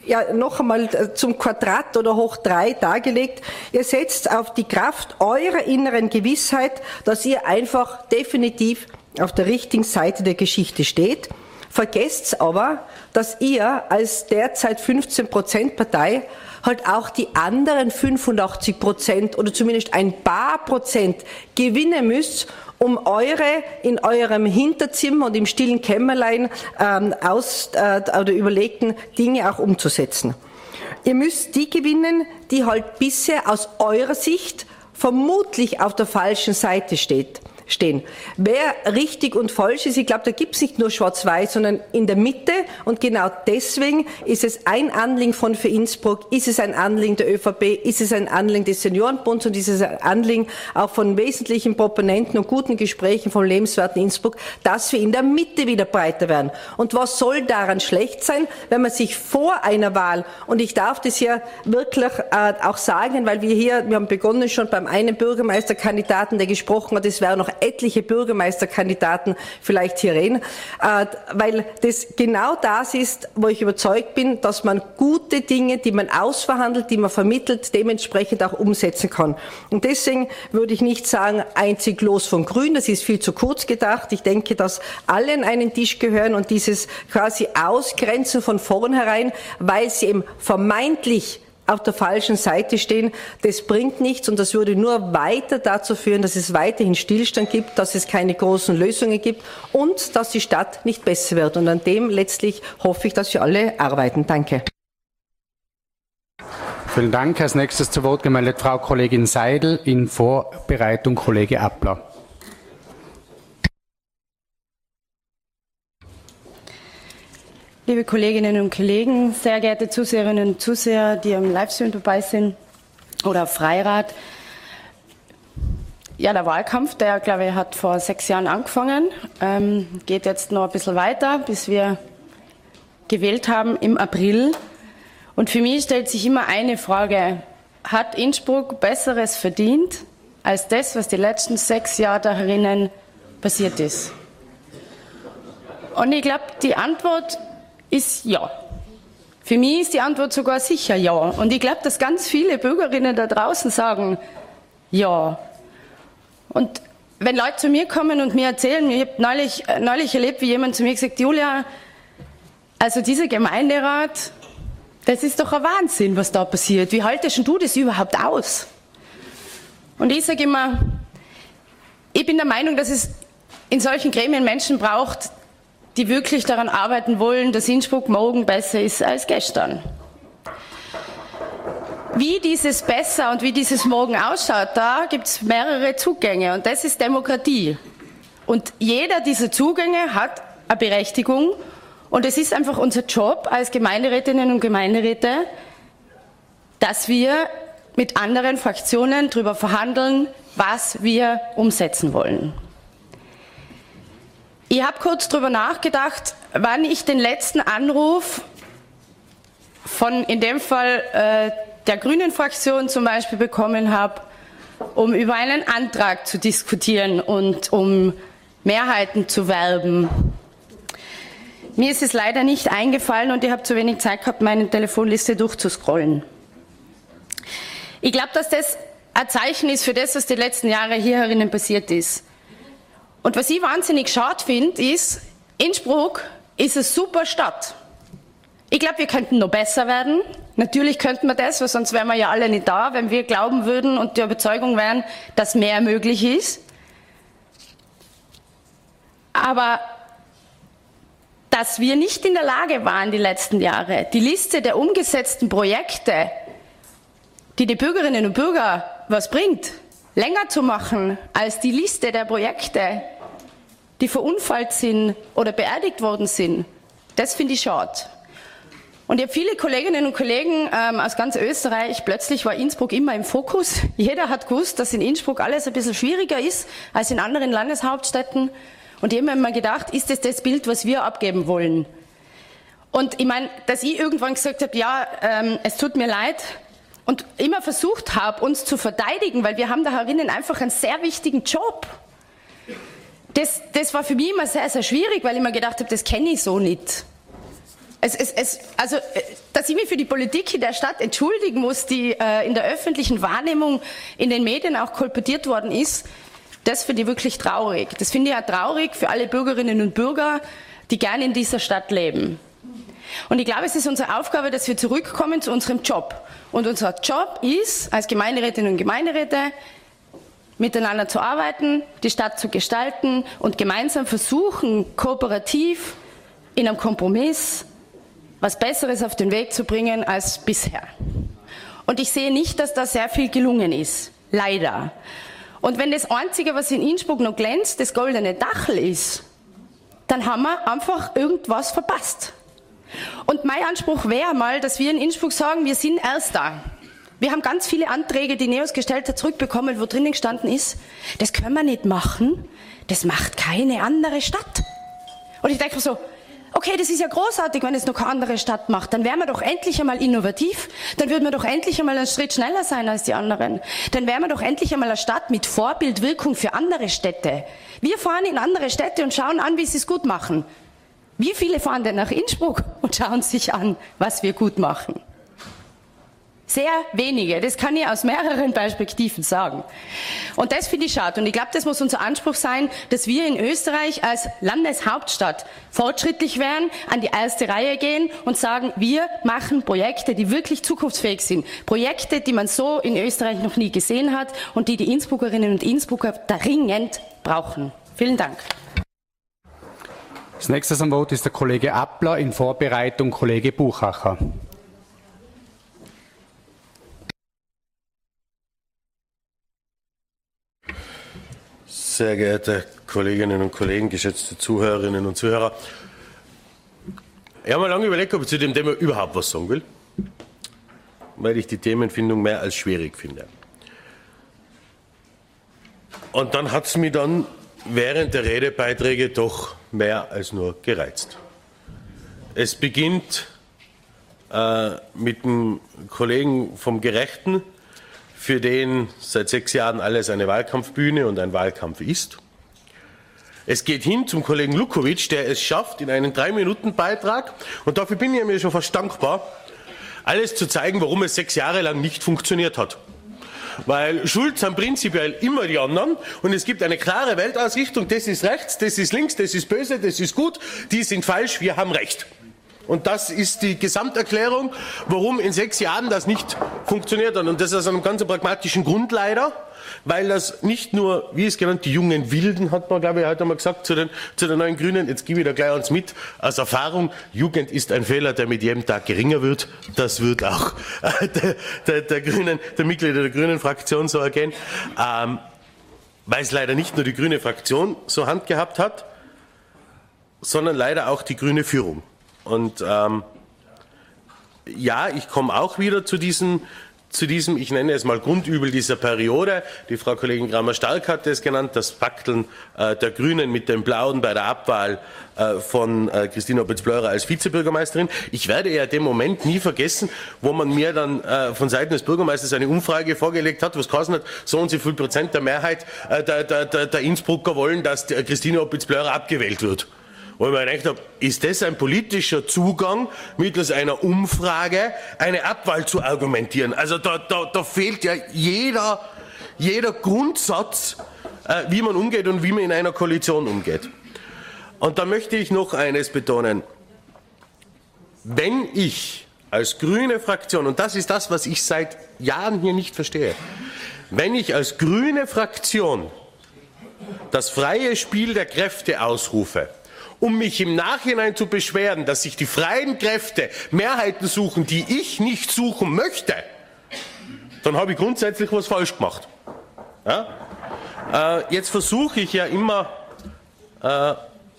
ja, noch einmal äh, zum Quadrat oder hoch drei dargelegt. Ihr setzt auf die Kraft eurer inneren Gewissheit, dass ihr einfach definitiv auf der richtigen Seite der Geschichte steht. Vergesst aber, dass ihr als derzeit 15 Prozent Partei halt auch die anderen 85 Prozent oder zumindest ein paar Prozent gewinnen müsst, um eure in eurem Hinterzimmer und im stillen Kämmerlein ähm, aus äh, oder überlegten Dinge auch umzusetzen. Ihr müsst die gewinnen, die halt bisher aus eurer Sicht vermutlich auf der falschen Seite steht stehen. Wer richtig und falsch ist, ich glaube, da gibt es nicht nur Schwarz-Weiß, sondern in der Mitte. Und genau deswegen ist es ein Anliegen von für Innsbruck, ist es ein Anliegen der ÖVP, ist es ein Anliegen des Seniorenbunds und ist es ein Anliegen auch von wesentlichen Proponenten und guten Gesprächen vom lebenswerten Innsbruck, dass wir in der Mitte wieder breiter werden. Und was soll daran schlecht sein, wenn man sich vor einer Wahl, und ich darf das ja wirklich äh, auch sagen, weil wir hier, wir haben begonnen schon beim einen Bürgermeisterkandidaten, der gesprochen hat, es wäre noch etliche Bürgermeisterkandidaten vielleicht hier reden, äh, weil das genau das ist, wo ich überzeugt bin, dass man gute Dinge, die man ausverhandelt, die man vermittelt, dementsprechend auch umsetzen kann. Und deswegen würde ich nicht sagen, einzig los von Grün, das ist viel zu kurz gedacht. Ich denke, dass alle an einen Tisch gehören und dieses quasi Ausgrenzen von vornherein, weil sie eben vermeintlich auf der falschen Seite stehen, das bringt nichts und das würde nur weiter dazu führen, dass es weiterhin Stillstand gibt, dass es keine großen Lösungen gibt und dass die Stadt nicht besser wird. Und an dem letztlich hoffe ich, dass wir alle arbeiten. Danke. Vielen Dank. Als nächstes zu Wort gemeldet Frau Kollegin Seidel, in Vorbereitung Kollege Appler. Liebe Kolleginnen und Kollegen, sehr geehrte Zuseherinnen und Zuseher, die am Livestream dabei sind oder Freirat. Ja, der Wahlkampf, der, glaube ich, hat vor sechs Jahren angefangen, ähm, geht jetzt noch ein bisschen weiter, bis wir gewählt haben im April. Und für mich stellt sich immer eine Frage. Hat Innsbruck Besseres verdient als das, was die letzten sechs Jahre darinnen passiert ist? Und ich glaube, die Antwort ist ja. Für mich ist die Antwort sogar sicher ja. Und ich glaube, dass ganz viele Bürgerinnen da draußen sagen ja. Und wenn Leute zu mir kommen und mir erzählen, ich habe neulich, neulich erlebt, wie jemand zu mir gesagt, Julia, also dieser Gemeinderat, das ist doch ein Wahnsinn, was da passiert. Wie haltest du das überhaupt aus? Und ich sage immer, ich bin der Meinung, dass es in solchen Gremien Menschen braucht, die wirklich daran arbeiten wollen, dass Innsbruck morgen besser ist als gestern. Wie dieses besser und wie dieses morgen ausschaut, da gibt es mehrere Zugänge und das ist Demokratie. Und jeder dieser Zugänge hat eine Berechtigung und es ist einfach unser Job als Gemeinderätinnen und Gemeinderäte, dass wir mit anderen Fraktionen darüber verhandeln, was wir umsetzen wollen. Ich habe kurz darüber nachgedacht, wann ich den letzten Anruf von in dem Fall äh, der Grünen Fraktion zum Beispiel bekommen habe, um über einen Antrag zu diskutieren und um Mehrheiten zu werben. Mir ist es leider nicht eingefallen und ich habe zu wenig Zeit gehabt, meine Telefonliste durchzuscrollen. Ich glaube, dass das ein Zeichen ist für das, was die letzten Jahre hier herinnen passiert ist. Und was ich wahnsinnig schade finde, ist, Innsbruck ist eine super Stadt. Ich glaube, wir könnten noch besser werden. Natürlich könnten wir das, weil sonst wären wir ja alle nicht da, wenn wir glauben würden und der Überzeugung wären, dass mehr möglich ist. Aber dass wir nicht in der Lage waren, die letzten Jahre, die Liste der umgesetzten Projekte, die die Bürgerinnen und Bürger was bringt, länger zu machen als die Liste der Projekte, die verunfallt sind oder beerdigt worden sind, das finde ich schade. Und ich habe viele Kolleginnen und Kollegen ähm, aus ganz Österreich, plötzlich war Innsbruck immer im Fokus. Jeder hat gewusst, dass in Innsbruck alles ein bisschen schwieriger ist als in anderen Landeshauptstädten. Und ich habe mir gedacht, ist das das Bild, was wir abgeben wollen? Und ich meine, dass ich irgendwann gesagt habe, ja, ähm, es tut mir leid, und immer versucht habe, uns zu verteidigen, weil wir haben da herinnen einfach einen sehr wichtigen Job. Das, das war für mich immer sehr, sehr schwierig, weil ich mir gedacht habe, das kenne ich so nicht. Es, es, es, also, äh, dass ich mich für die Politik in der Stadt entschuldigen muss, die äh, in der öffentlichen Wahrnehmung in den Medien auch kolportiert worden ist, das finde ich wirklich traurig. Das finde ich auch traurig für alle Bürgerinnen und Bürger, die gerne in dieser Stadt leben. Und ich glaube, es ist unsere Aufgabe, dass wir zurückkommen zu unserem Job. Und unser Job ist, als Gemeinderätinnen und Gemeinderäte, miteinander zu arbeiten, die Stadt zu gestalten und gemeinsam versuchen, kooperativ in einem Kompromiss was Besseres auf den Weg zu bringen als bisher. Und ich sehe nicht, dass da sehr viel gelungen ist. Leider. Und wenn das Einzige, was in Innsbruck noch glänzt, das goldene Dachel ist, dann haben wir einfach irgendwas verpasst. Und mein Anspruch wäre mal, dass wir in Innsbruck sagen, wir sind Erster. Wir haben ganz viele Anträge, die Neos gestellt hat, zurückbekommen, wo drinnen gestanden ist, das können wir nicht machen, das macht keine andere Stadt. Und ich denke mir so, okay, das ist ja großartig, wenn es noch keine andere Stadt macht. Dann wären wir doch endlich einmal innovativ. Dann würden wir doch endlich einmal einen Schritt schneller sein als die anderen. Dann wären wir doch endlich einmal eine Stadt mit Vorbildwirkung für andere Städte. Wir fahren in andere Städte und schauen an, wie sie es gut machen. Wie viele fahren denn nach Innsbruck und schauen sich an, was wir gut machen? Sehr wenige. Das kann ich aus mehreren Perspektiven sagen. Und das finde ich schade. Und ich glaube, das muss unser Anspruch sein, dass wir in Österreich als Landeshauptstadt fortschrittlich werden, an die erste Reihe gehen und sagen, wir machen Projekte, die wirklich zukunftsfähig sind. Projekte, die man so in Österreich noch nie gesehen hat und die die Innsbruckerinnen und Innsbrucker dringend brauchen. Vielen Dank. Als nächstes am Wort ist der Kollege Appler, in Vorbereitung Kollege Buchacher. Sehr geehrte Kolleginnen und Kollegen, geschätzte Zuhörerinnen und Zuhörer. Ich habe mir lange überlegt, ob ich zu dem Thema überhaupt was sagen will, weil ich die Themenfindung mehr als schwierig finde. Und dann hat es mich dann während der Redebeiträge doch mehr als nur gereizt. Es beginnt äh, mit dem Kollegen vom Gerechten, für den seit sechs Jahren alles eine Wahlkampfbühne und ein Wahlkampf ist. Es geht hin zum Kollegen Lukowitsch, der es schafft, in einen Drei-Minuten-Beitrag, und dafür bin ich mir schon fast dankbar, alles zu zeigen, warum es sechs Jahre lang nicht funktioniert hat. Weil schuld sind prinzipiell immer die anderen und es gibt eine klare Weltausrichtung, das ist rechts, das ist links, das ist böse, das ist gut, die sind falsch, wir haben recht. Und das ist die Gesamterklärung, warum in sechs Jahren das nicht funktioniert hat. Und das aus einem ganz pragmatischen Grund leider, weil das nicht nur, wie es genannt, die jungen Wilden, hat man, glaube ich, heute einmal gesagt, zu den, zu den neuen Grünen, jetzt gebe ich da gleich uns mit, aus Erfahrung, Jugend ist ein Fehler, der mit jedem Tag geringer wird. Das wird auch der, der, der Grünen, der Mitglieder der Grünen Fraktion so ergehen. Ähm, weil es leider nicht nur die grüne Fraktion so handgehabt hat, sondern leider auch die grüne Führung. Und ähm, ja, ich komme auch wieder zu diesem, zu diesem, ich nenne es mal Grundübel dieser Periode. Die Frau Kollegin Kramer-Stark hat es genannt, das Pakteln äh, der Grünen mit den Blauen bei der Abwahl äh, von äh, Christine Opitz-Bleurer als Vizebürgermeisterin. Ich werde ja den Moment nie vergessen, wo man mir dann äh, von Seiten des Bürgermeisters eine Umfrage vorgelegt hat, was kostet hat, so und so viel Prozent der Mehrheit äh, der, der, der, der Innsbrucker wollen, dass Christine Opitz-Bleurer abgewählt wird wo ich mir gedacht habe, ist das ein politischer Zugang, mittels einer Umfrage eine Abwahl zu argumentieren? Also da, da, da fehlt ja jeder, jeder Grundsatz, äh, wie man umgeht und wie man in einer Koalition umgeht. Und da möchte ich noch eines betonen. Wenn ich als grüne Fraktion, und das ist das, was ich seit Jahren hier nicht verstehe, wenn ich als grüne Fraktion das freie Spiel der Kräfte ausrufe, um mich im Nachhinein zu beschweren, dass sich die freien Kräfte Mehrheiten suchen, die ich nicht suchen möchte, dann habe ich grundsätzlich was falsch gemacht. Ja? Äh, jetzt versuche ich ja immer, äh,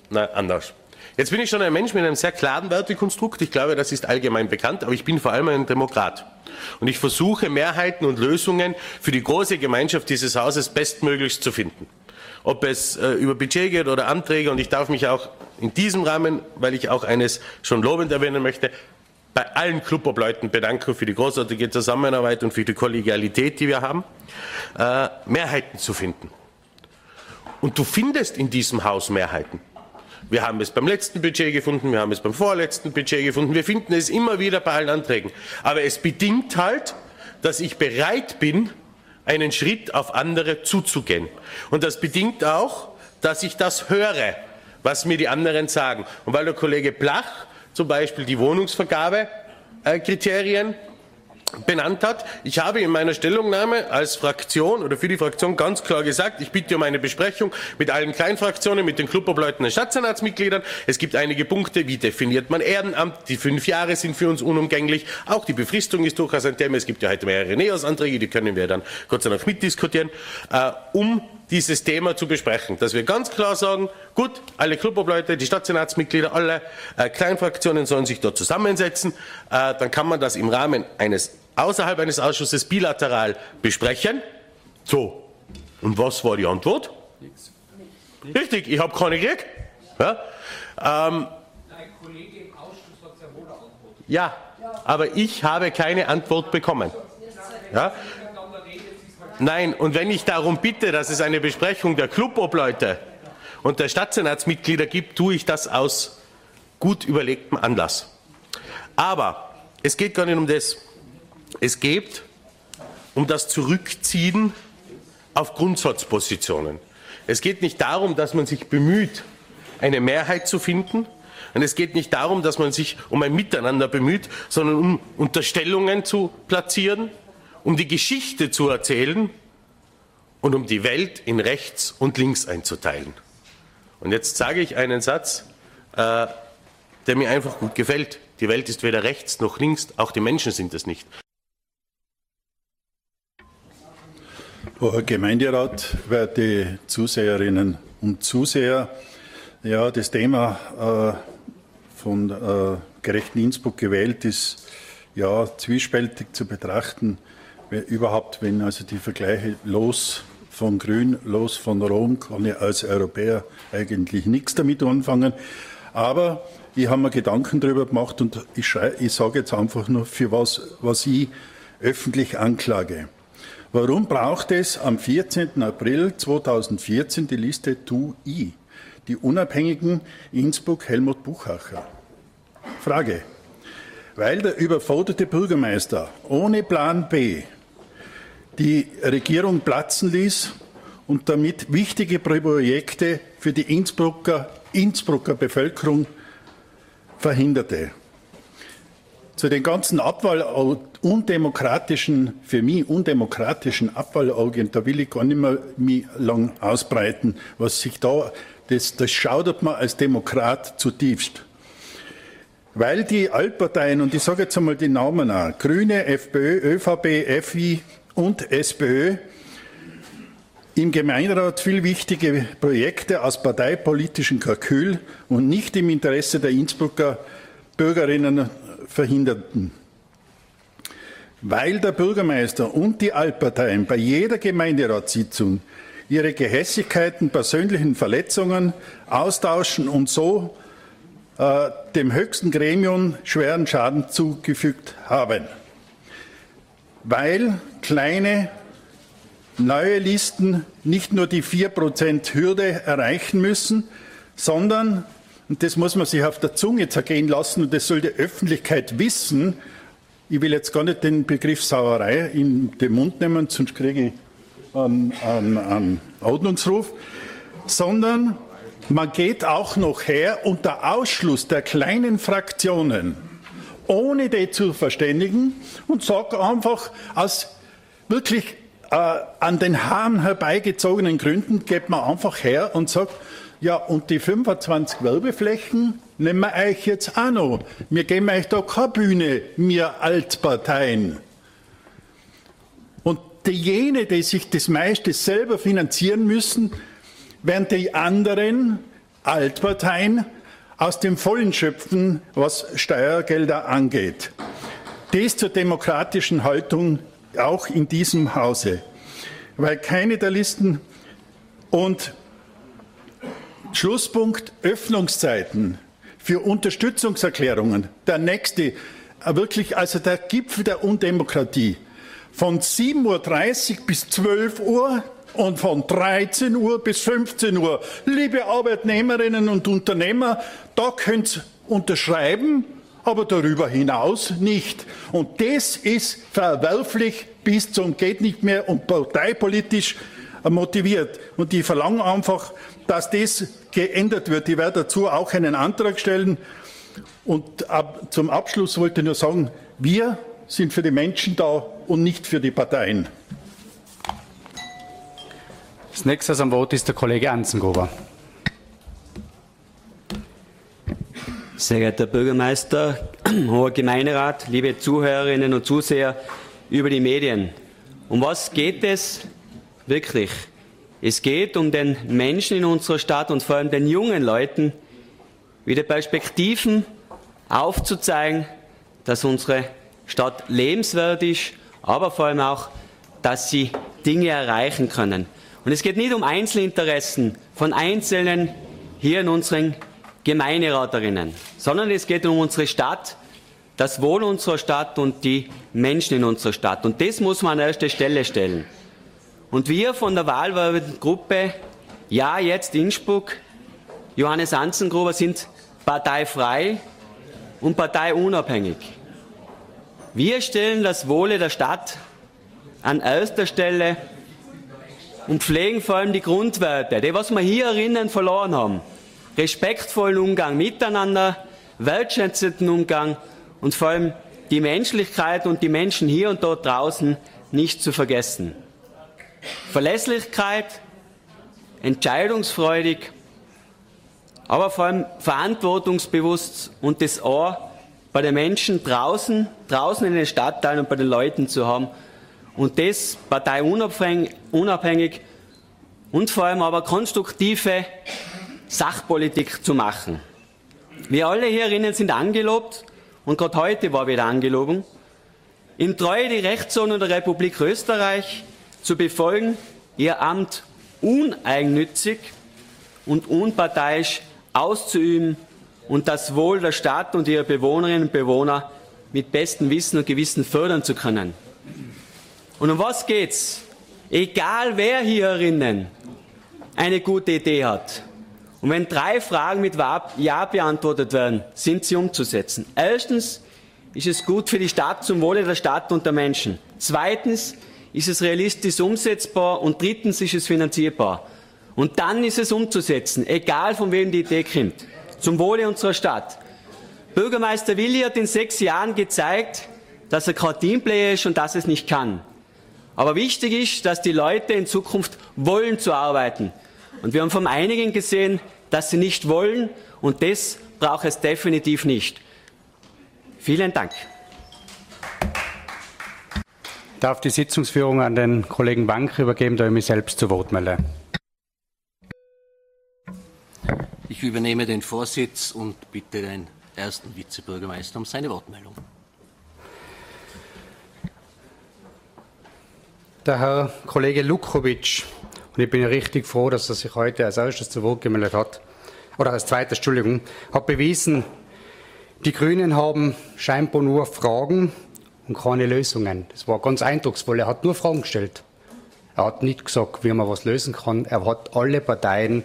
nein, anders. Jetzt bin ich schon ein Mensch mit einem sehr klaren Wertekonstrukt. Ich glaube, das ist allgemein bekannt, aber ich bin vor allem ein Demokrat. Und ich versuche, Mehrheiten und Lösungen für die große Gemeinschaft dieses Hauses bestmöglichst zu finden ob es äh, über Budget geht oder Anträge. Und ich darf mich auch in diesem Rahmen, weil ich auch eines schon lobend erwähnen möchte, bei allen Clubobleuten bedanken für die großartige Zusammenarbeit und für die Kollegialität, die wir haben, äh, Mehrheiten zu finden. Und du findest in diesem Haus Mehrheiten. Wir haben es beim letzten Budget gefunden, wir haben es beim vorletzten Budget gefunden, wir finden es immer wieder bei allen Anträgen. Aber es bedingt halt, dass ich bereit bin, einen Schritt auf andere zuzugehen. Und das bedingt auch, dass ich das höre, was mir die anderen sagen. Und weil der Kollege Blach zum Beispiel die Wohnungsvergabekriterien benannt hat. Ich habe in meiner Stellungnahme als Fraktion oder für die Fraktion ganz klar gesagt, ich bitte um eine Besprechung mit allen Kleinfraktionen, mit den Clubobleuten und Stadtsenatsmitgliedern. Es gibt einige Punkte, wie definiert man Ehrenamt? Die fünf Jahre sind für uns unumgänglich. Auch die Befristung ist durchaus ein Thema. Es gibt ja heute mehrere NEOS-Anträge, die können wir dann Gott sei Dank mitdiskutieren, äh, um dieses Thema zu besprechen. Dass wir ganz klar sagen, gut, alle Clubobleute, die Stadtsenatsmitglieder, alle äh, Kleinfraktionen sollen sich dort zusammensetzen. Äh, dann kann man das im Rahmen eines außerhalb eines Ausschusses bilateral besprechen. So, und was war die Antwort? Nix. Richtig, ich habe keine gekriegt. Ja, ähm, ja, aber ich habe keine Antwort bekommen. Ja? Nein, und wenn ich darum bitte, dass es eine Besprechung der Clubobleute und der Stadtsenatsmitglieder gibt, tue ich das aus gut überlegtem Anlass. Aber es geht gar nicht um das. Es geht um das Zurückziehen auf Grundsatzpositionen. Es geht nicht darum, dass man sich bemüht, eine Mehrheit zu finden. Und es geht nicht darum, dass man sich um ein Miteinander bemüht, sondern um Unterstellungen zu platzieren, um die Geschichte zu erzählen und um die Welt in rechts und links einzuteilen. Und jetzt sage ich einen Satz, äh, der mir einfach gut gefällt. Die Welt ist weder rechts noch links, auch die Menschen sind es nicht. Herr Gemeinderat, werte Zuseherinnen und Zuseher, ja, das Thema äh, von äh, Gerechten Innsbruck gewählt ist ja zwiespältig zu betrachten, überhaupt, wenn also die Vergleiche los von Grün, los von Rom, kann ich als Europäer eigentlich nichts damit anfangen. Aber ich habe mir Gedanken darüber gemacht und ich, ich sage jetzt einfach nur, für was, was ich öffentlich anklage. Warum braucht es am 14. April 2014 die Liste TUI, die unabhängigen Innsbruck Helmut Buchacher? Frage. weil der überforderte Bürgermeister ohne Plan B die Regierung platzen ließ und damit wichtige Projekte für die Innsbrucker, Innsbrucker Bevölkerung verhinderte. Zu den ganzen Abwahl undemokratischen, für mich undemokratischen Abwahlaugen, da will ich gar nicht mehr mich lang ausbreiten, was sich da, das, das schaudert man als Demokrat zutiefst. Weil die Altparteien, und ich sage jetzt einmal die Namen auch, Grüne, FPÖ, ÖVP, FI und SPÖ, im Gemeinderat viel wichtige Projekte aus parteipolitischem Kalkül und nicht im Interesse der Innsbrucker Bürgerinnen verhinderten. Weil der Bürgermeister und die Altparteien bei jeder Gemeinderatssitzung ihre Gehässigkeiten, persönlichen Verletzungen austauschen und so äh, dem höchsten Gremium schweren Schaden zugefügt haben. Weil kleine neue Listen nicht nur die 4% Hürde erreichen müssen, sondern, und das muss man sich auf der Zunge zergehen lassen und das soll die Öffentlichkeit wissen, ich will jetzt gar nicht den Begriff Sauerei in den Mund nehmen, sonst kriege ich einen, einen, einen Ordnungsruf, sondern man geht auch noch her unter Ausschluss der kleinen Fraktionen, ohne die zu verständigen und sagt einfach aus wirklich äh, an den Haaren herbeigezogenen Gründen geht man einfach her und sagt, ja, und die 25 Werbeflächen nehmen wir euch jetzt auch noch. Wir geben euch da keine Bühne, wir Altparteien. Und diejenigen, die sich das meiste selber finanzieren müssen, während die anderen Altparteien aus dem Vollen schöpfen, was Steuergelder angeht. Dies zur demokratischen Haltung auch in diesem Hause, weil keine der Listen und Schlusspunkt Öffnungszeiten für Unterstützungserklärungen, der nächste, wirklich also der Gipfel der Undemokratie, von 7.30 Uhr bis 12 Uhr und von 13 Uhr bis 15 Uhr. Liebe Arbeitnehmerinnen und Unternehmer, da könnt ihr unterschreiben aber darüber hinaus nicht. Und das ist verwerflich bis zum geht nicht mehr und parteipolitisch motiviert. Und ich verlange einfach, dass das geändert wird. Ich werde dazu auch einen Antrag stellen. Und ab, zum Abschluss wollte ich nur sagen, wir sind für die Menschen da und nicht für die Parteien. Das nächste am Wort ist der Kollege Anzengruber. Sehr geehrter Bürgermeister, hoher Gemeinderat, liebe Zuhörerinnen und Zuseher über die Medien. Um was geht es wirklich? Es geht um den Menschen in unserer Stadt und vor allem den jungen Leuten wieder Perspektiven aufzuzeigen, dass unsere Stadt lebenswert ist, aber vor allem auch, dass sie Dinge erreichen können. Und es geht nicht um Einzelinteressen von Einzelnen hier in unseren Gemeinderaterinnen, sondern es geht um unsere Stadt, das Wohl unserer Stadt und die Menschen in unserer Stadt. Und das muss man an erste Stelle stellen. Und wir von der wahlwerbenden Gruppe Ja, jetzt Innsbruck, Johannes Anzengruber sind parteifrei und parteiunabhängig. Wir stellen das Wohle der Stadt an erster Stelle und pflegen vor allem die Grundwerte, die, was wir hier erinnern, verloren haben respektvollen Umgang miteinander, wertschätzenden Umgang und vor allem die Menschlichkeit und die Menschen hier und dort draußen nicht zu vergessen. Verlässlichkeit, entscheidungsfreudig, aber vor allem verantwortungsbewusst und das Ohr bei den Menschen draußen, draußen in den Stadtteilen und bei den Leuten zu haben und das parteiunabhängig und vor allem aber konstruktive Sachpolitik zu machen. Wir alle hierinnen sind angelobt, und gerade heute war wieder Angelobung, in Treue die Rechtsordnung der Republik Österreich zu befolgen, ihr Amt uneigennützig und unparteiisch auszuüben und das Wohl der Stadt und ihrer Bewohnerinnen und Bewohner mit bestem Wissen und Gewissen fördern zu können. Und um was geht's? Egal wer hierinnen eine gute Idee hat, und wenn drei Fragen mit Ja beantwortet werden, sind sie umzusetzen. Erstens, ist es gut für die Stadt, zum Wohle der Stadt und der Menschen. Zweitens ist es realistisch umsetzbar und drittens ist es finanzierbar. Und dann ist es umzusetzen, egal von wem die Idee kommt, zum Wohle unserer Stadt. Bürgermeister Willi hat in sechs Jahren gezeigt, dass er kein Teamplayer ist und dass es nicht kann. Aber wichtig ist, dass die Leute in Zukunft wollen zu arbeiten. Und wir haben von einigen gesehen, dass sie nicht wollen und das braucht es definitiv nicht. Vielen Dank. Ich darf die Sitzungsführung an den Kollegen Bank übergeben, da ich mich selbst zu Wort melde. Ich übernehme den Vorsitz und bitte den ersten Vizebürgermeister um seine Wortmeldung. Der Herr Kollege Lukowitsch, und ich bin richtig froh, dass er sich heute als erstes zu Wort gemeldet hat, oder als zweites, Entschuldigung, hat bewiesen, die Grünen haben scheinbar nur Fragen und keine Lösungen. Das war ganz eindrucksvoll. Er hat nur Fragen gestellt. Er hat nicht gesagt, wie man was lösen kann. Er hat alle Parteien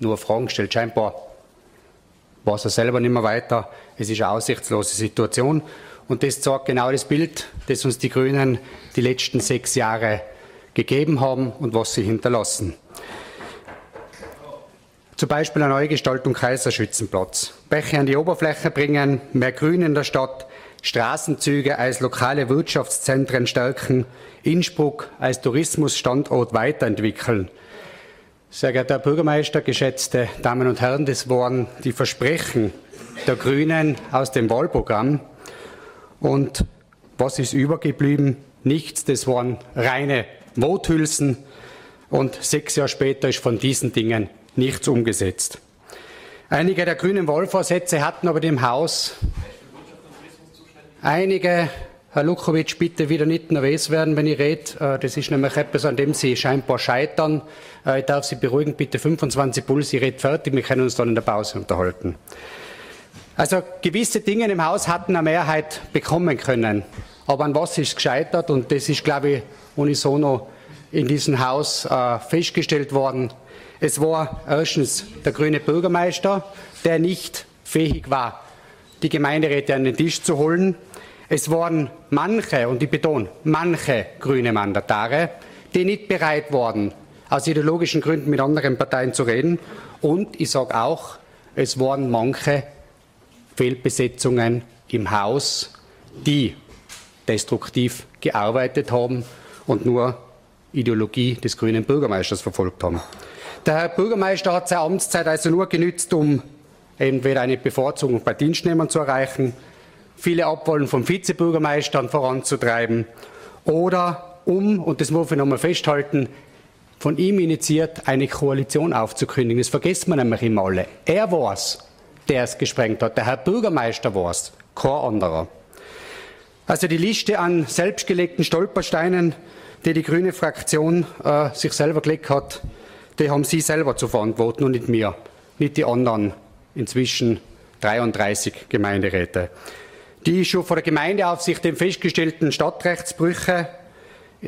nur Fragen gestellt. Scheinbar weiß er selber nicht mehr weiter. Es ist eine aussichtslose Situation. Und das zeigt genau das Bild, das uns die Grünen die letzten sechs Jahre gegeben haben und was sie hinterlassen. Zum Beispiel eine Neugestaltung Kaiserschützenplatz. Bäche an die Oberfläche bringen, mehr Grün in der Stadt, Straßenzüge als lokale Wirtschaftszentren stärken, Innsbruck als Tourismusstandort weiterentwickeln. Sehr geehrter Herr Bürgermeister, geschätzte Damen und Herren, das waren die Versprechen der Grünen aus dem Wahlprogramm. Und was ist übergeblieben? Nichts, das waren reine Worthülsen. Und sechs Jahre später ist von diesen Dingen nichts umgesetzt. Einige der grünen Wahlvorsätze hatten aber dem Haus einige Herr Lukowitsch, bitte wieder nicht nervös werden, wenn ich rede. Äh, das ist nämlich etwas, an dem Sie scheinbar scheitern. Äh, ich darf Sie beruhigen, bitte 25 Puls, ich rede fertig, wir können uns dann in der Pause unterhalten. Also gewisse Dinge im Haus hatten eine Mehrheit bekommen können. Aber an was ist gescheitert? Und das ist, glaube ich, unisono in diesem Haus äh, festgestellt worden. Es war erstens der grüne Bürgermeister, der nicht fähig war, die Gemeinderäte an den Tisch zu holen. Es waren manche, und ich betone, manche grüne Mandatare, die nicht bereit waren, aus ideologischen Gründen mit anderen Parteien zu reden. Und ich sage auch, es waren manche Fehlbesetzungen im Haus, die destruktiv gearbeitet haben und nur Ideologie des grünen Bürgermeisters verfolgt haben. Der Herr Bürgermeister hat seine Amtszeit also nur genützt, um entweder eine Bevorzugung bei Dienstnehmern zu erreichen, viele Abwahlen von Vizebürgermeistern voranzutreiben oder um, und das muss ich nochmal festhalten, von ihm initiiert, eine Koalition aufzukündigen. Das vergessen wir nämlich immer alle. Er war es, der es gesprengt hat. Der Herr Bürgermeister war es, kein anderer. Also die Liste an selbstgelegten Stolpersteinen, die die grüne Fraktion äh, sich selber gelegt hat, die haben Sie selber zu verantworten und nicht mir, nicht die anderen inzwischen 33 Gemeinderäte. Die schon vor der Gemeindeaufsicht festgestellten Stadtrechtsbrüche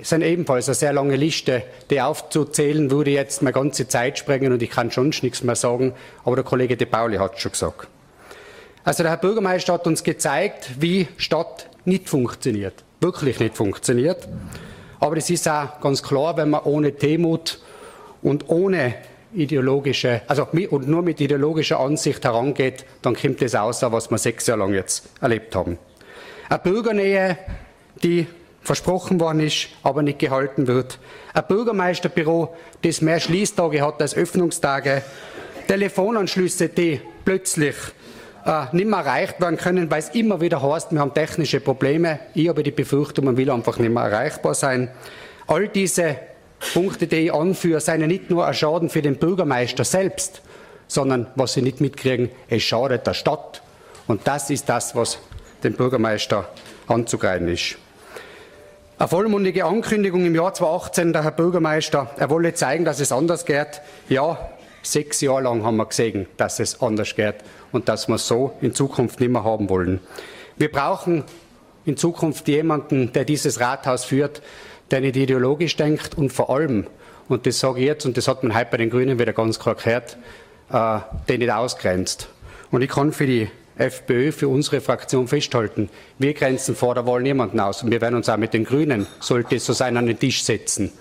sind ebenfalls eine sehr lange Liste, die aufzuzählen würde jetzt meine ganze Zeit sprengen und ich kann schon nichts mehr sagen, aber der Kollege De Pauli hat es schon gesagt. Also der Herr Bürgermeister hat uns gezeigt, wie Stadt nicht funktioniert, wirklich nicht funktioniert. Aber es ist auch ganz klar, wenn man ohne Demut und ohne ideologische, also und nur mit ideologischer Ansicht herangeht, dann kommt das aus, was wir sechs Jahre lang jetzt erlebt haben. Eine Bürgernähe, die versprochen worden ist, aber nicht gehalten wird. Ein Bürgermeisterbüro, das mehr Schließtage hat als Öffnungstage. Telefonanschlüsse, die plötzlich äh, nicht mehr erreicht werden können, weil es immer wieder heißt, wir haben technische Probleme. Ich habe die Befürchtung, man will einfach nicht mehr erreichbar sein. All diese Punkte, die ich anführe, seien nicht nur ein Schaden für den Bürgermeister selbst, sondern was sie nicht mitkriegen, es schadet der Stadt. Und das ist das, was dem Bürgermeister anzugreifen ist. Eine vollmundige Ankündigung im Jahr 2018, der Herr Bürgermeister, er wolle zeigen, dass es anders geht. Ja, sechs Jahre lang haben wir gesehen, dass es anders geht und dass wir es so in Zukunft nicht mehr haben wollen. Wir brauchen in Zukunft jemanden, der dieses Rathaus führt, der nicht ideologisch denkt und vor allem, und das sage ich jetzt, und das hat man heute bei den Grünen wieder ganz klar gehört, äh, den nicht ausgrenzt. Und ich kann für die FPÖ für unsere Fraktion festhalten. Wir grenzen vor der Wahl niemanden aus. Und wir werden uns auch mit den Grünen, sollte es so sein, an den Tisch setzen.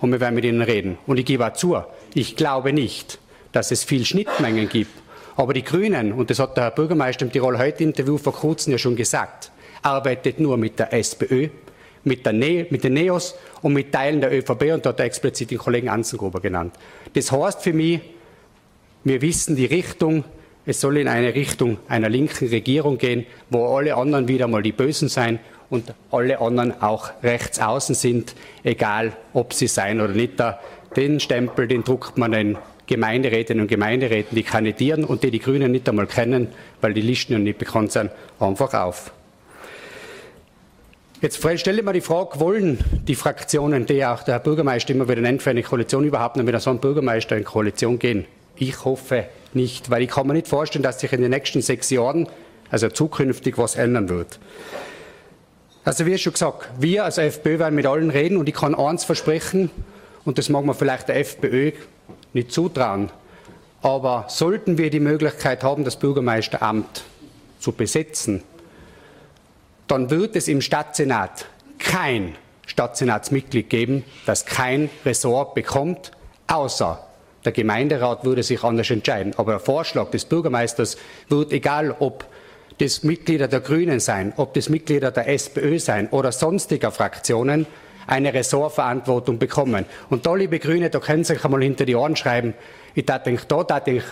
Und wir werden mit ihnen reden. Und ich gebe auch zu, ich glaube nicht, dass es viel Schnittmengen gibt. Aber die Grünen, und das hat der Herr Bürgermeister im Tirol heute Interview vor kurzem ja schon gesagt, arbeitet nur mit der SPÖ, mit, der ne mit den NEOS und mit Teilen der ÖVP und da hat er explizit den Kollegen Anzengruber genannt. Das heißt für mich, wir wissen die Richtung, es soll in eine Richtung einer linken Regierung gehen, wo alle anderen wieder mal die Bösen sein und alle anderen auch rechts außen sind, egal ob sie sein oder nicht. Den Stempel, den druckt man den Gemeinderätinnen und Gemeinderäten, die kandidieren und die die Grünen nicht einmal kennen, weil die Listen ja nicht bekannt sind, einfach auf. Jetzt stelle ich mir die Frage, wollen die Fraktionen, die auch der Herr Bürgermeister immer wieder nennt, für eine Koalition überhaupt noch mit so einem Bürgermeister in Koalition gehen? Ich hoffe nicht, weil ich kann mir nicht vorstellen, dass sich in den nächsten sechs Jahren, also zukünftig, was ändern wird. Also wie schon gesagt, wir als FPÖ werden mit allen reden und ich kann eins versprechen, und das mag man vielleicht der FPÖ nicht zutrauen, aber sollten wir die Möglichkeit haben, das Bürgermeisteramt zu besetzen, dann wird es im Stadtsenat kein Stadtsenatsmitglied geben, das kein Ressort bekommt, außer der Gemeinderat würde sich anders entscheiden. Aber der Vorschlag des Bürgermeisters wird, egal ob das Mitglieder der Grünen sein, ob das Mitglieder der SPÖ sein oder sonstiger Fraktionen, eine Ressortverantwortung bekommen. Und da, liebe Grüne, da können Sie sich einmal hinter die Ohren schreiben. Ich denke, da darf ich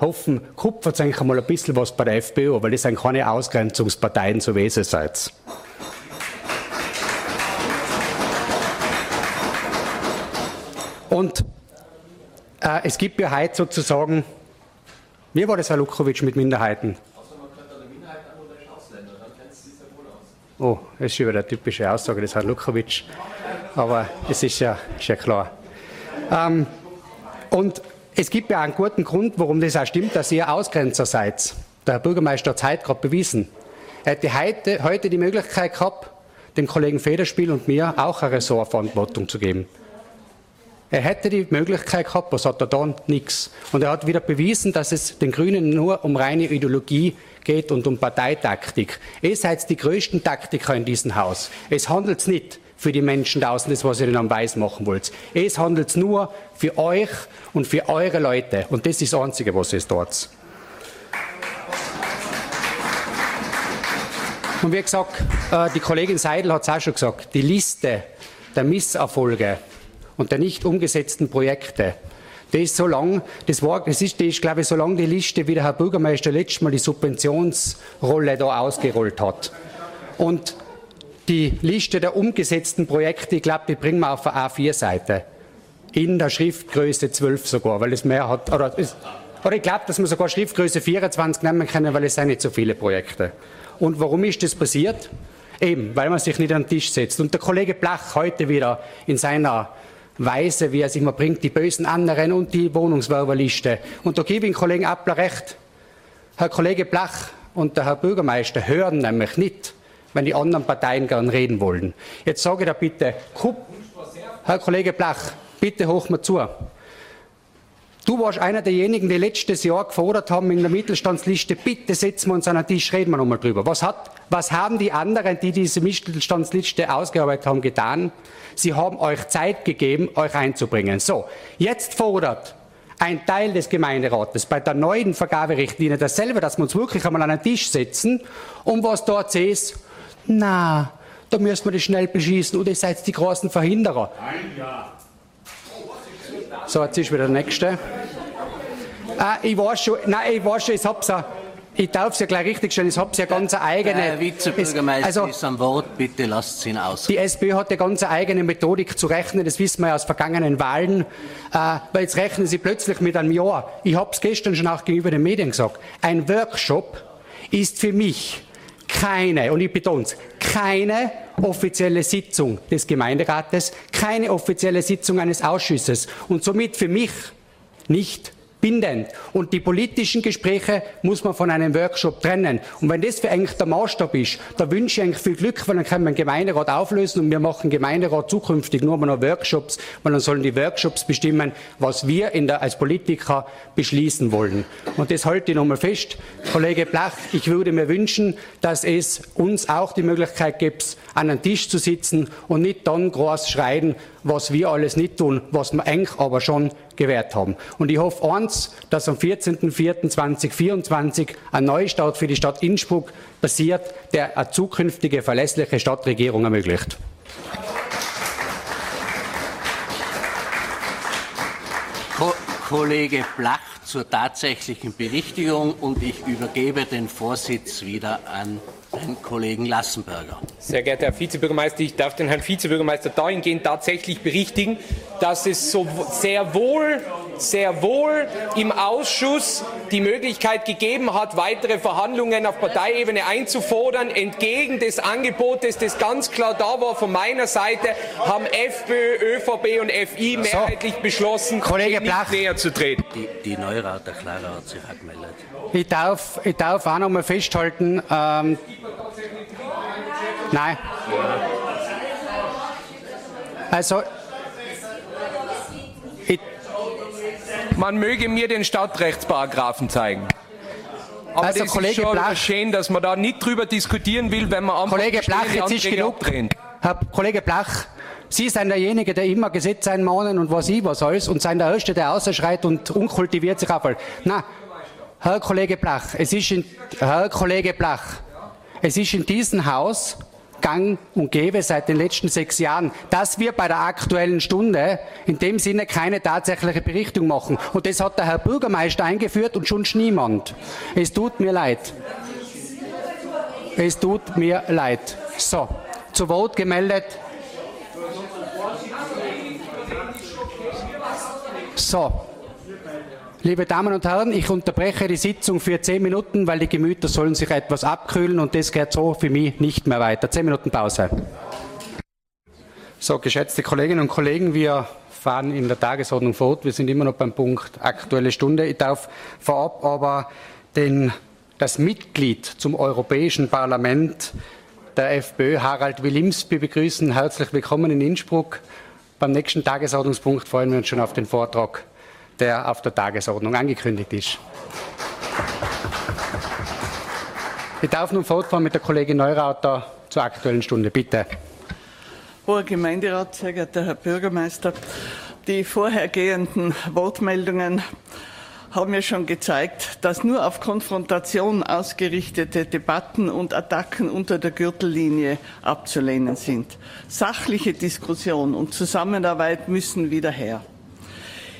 hoffen, kupfert eigentlich einmal ein bisschen was bei der FPÖ, weil das sind keine Ausgrenzungsparteien, so wie ihr seid. Und äh, es gibt ja heute sozusagen, wie war das, Herr Lukowitsch, mit Minderheiten? Oh, das ist wieder eine typische Aussage des Herrn Lukowitsch. Aber es ist ja, ist ja klar. Ähm, und es gibt ja einen guten Grund, warum das auch stimmt, dass ihr Ausgrenzer seid. Der Herr Bürgermeister hat es heute gerade bewiesen. Er hätte heute, heute die Möglichkeit gehabt, dem Kollegen Federspiel und mir auch eine Ressortverantwortung zu geben. Er hätte die Möglichkeit gehabt, was hat er dann? Nichts. Und er hat wieder bewiesen, dass es den Grünen nur um reine Ideologie geht und um Parteitaktik. Ihr seid die größten Taktiker in diesem Haus. Es handelt nicht für die Menschen draußen, das, was ihr ihnen am Weiß machen wollt. Es handelt nur für euch und für eure Leute. Und das ist das Einzige, was es dort. Und wie gesagt, äh, die Kollegin Seidel hat es auch schon gesagt, die Liste der Misserfolge und der nicht umgesetzten Projekte, das ist so lang, das war, das ist, das ist, glaube ich, so lang die Liste, wie der Herr Bürgermeister letztes Mal die Subventionsrolle da ausgerollt hat. Und die Liste der umgesetzten Projekte, ich glaube, die bringen wir auf der A4-Seite. In der Schriftgröße 12 sogar, weil es mehr hat. Oder, oder ich glaube, dass wir sogar Schriftgröße 24 nehmen können, weil es sind nicht so viele Projekte. Und warum ist das passiert? Eben, weil man sich nicht an den Tisch setzt. Und der Kollege Blach heute wieder in seiner Weise, wie er sich mal bringt, die bösen anderen und die Wohnungswerberliste. Und da gebe ich dem Kollegen Appler recht. Herr Kollege Blach und der Herr Bürgermeister hören nämlich nicht, wenn die anderen Parteien gern reden wollen. Jetzt sage ich da bitte, Herr Kollege Blach, bitte hoch mal zu. Du warst einer derjenigen, die letztes Jahr gefordert haben in der Mittelstandsliste, bitte setzen wir uns an den Tisch, reden wir nochmal drüber. Was, hat, was haben die anderen, die diese Mittelstandsliste ausgearbeitet haben, getan? Sie haben euch Zeit gegeben, euch einzubringen. So, jetzt fordert ein Teil des Gemeinderates bei der neuen Vergaberichtlinie dasselbe, dass wir uns wirklich einmal an den Tisch setzen und was dort ist, na, da müssen wir das schnell beschießen und ihr seid die großen Verhinderer. Ein Jahr. So, jetzt ist wieder der nächste. Ah, ich weiß schon, nein, ich weiß schon, ich hab's ja, ich darf es ja gleich richtig stellen, ich habe ja ganz eigene. Herr Vizebürgermeister also, ist am Wort, bitte lasst ihn aus. Die SPÖ hat eine ganz eigene Methodik zu rechnen, das wissen wir ja aus vergangenen Wahlen, äh, weil jetzt rechnen sie plötzlich mit einem Jahr. Ich habe es gestern schon auch gegenüber den Medien gesagt. Ein Workshop ist für mich keine, und ich betone es, keine offizielle Sitzung des Gemeinderates, keine offizielle Sitzung eines Ausschusses. Und somit für mich nicht bindend. Und die politischen Gespräche muss man von einem Workshop trennen. Und wenn das für eigentlich der Maßstab ist, da wünsche ich eigentlich viel Glück, weil dann können wir Gemeinderat auflösen und wir machen Gemeinderat zukünftig nur noch Workshops, weil dann sollen die Workshops bestimmen, was wir der, als Politiker beschließen wollen. Und das halte ich nochmal fest. Kollege Blach, ich würde mir wünschen, dass es uns auch die Möglichkeit gibt, an einen Tisch zu sitzen und nicht dann groß schreien, was wir alles nicht tun, was wir eigentlich aber schon gewährt haben. Und ich hoffe eins, dass am 14.04.2024 ein Neustart für die Stadt Innsbruck passiert, der eine zukünftige verlässliche Stadtregierung ermöglicht. Ko Kollege Blach zur tatsächlichen Berichtigung und ich übergebe den Vorsitz wieder an den Kollegen Lassenberger. Sehr geehrter Herr Vizebürgermeister, ich darf den Herrn Vizebürgermeister dahingehend tatsächlich berichtigen, dass es so sehr wohl, sehr wohl im Ausschuss die Möglichkeit gegeben hat, weitere Verhandlungen auf Parteiebene einzufordern. Entgegen des Angebotes, das ganz klar da war von meiner Seite, haben FPÖ, ÖVP und FI mehrheitlich beschlossen, Kollege nicht Blach. näher zu treten. Die, die Neurauter Clara hat sich angemeldet. Ich darf, ich darf auch noch mal festhalten, ähm, nein. Also, Man möge mir den Stadtrechtsparagraphen zeigen. Aber Also, das Kollege ist schon Blach. schön, dass man da nicht drüber diskutieren will, wenn man einfach Kollege Blach, jetzt ist genug. abdrehen. Herr Kollege Blach, Sie sind derjenige, der immer Gesetz einmahnen und was ich was alles und sind der Erste, der ausschreit und unkultiviert sich abfällt. Na, Herr Kollege Blach, es ist in, Herr Kollege Blach, es ist in diesem Haus gang und gäbe seit den letzten sechs Jahren, dass wir bei der aktuellen Stunde in dem Sinne keine tatsächliche Berichtung machen. Und das hat der Herr Bürgermeister eingeführt und schon niemand. Es tut mir leid. Es tut mir leid. So, zu Wort gemeldet. So, liebe Damen und Herren, ich unterbreche die Sitzung für zehn Minuten, weil die Gemüter sollen sich etwas abkühlen und das geht so für mich nicht mehr weiter. Zehn Minuten Pause. So, geschätzte Kolleginnen und Kollegen, wir fahren in der Tagesordnung fort. Wir sind immer noch beim Punkt Aktuelle Stunde. Ich darf vorab aber den, das Mitglied zum Europäischen Parlament der FPÖ, Harald Wilimsby, begrüßen. Herzlich willkommen in Innsbruck. Beim nächsten Tagesordnungspunkt freuen wir uns schon auf den Vortrag, der auf der Tagesordnung angekündigt ist. Ich darf nun fortfahren mit der Kollegin Neurauter zur Aktuellen Stunde. Bitte. Hoher Gemeinderat, sehr geehrter Herr Bürgermeister, die vorhergehenden Wortmeldungen haben mir schon gezeigt, dass nur auf Konfrontation ausgerichtete Debatten und Attacken unter der Gürtellinie abzulehnen sind. Sachliche Diskussion und Zusammenarbeit müssen wieder her.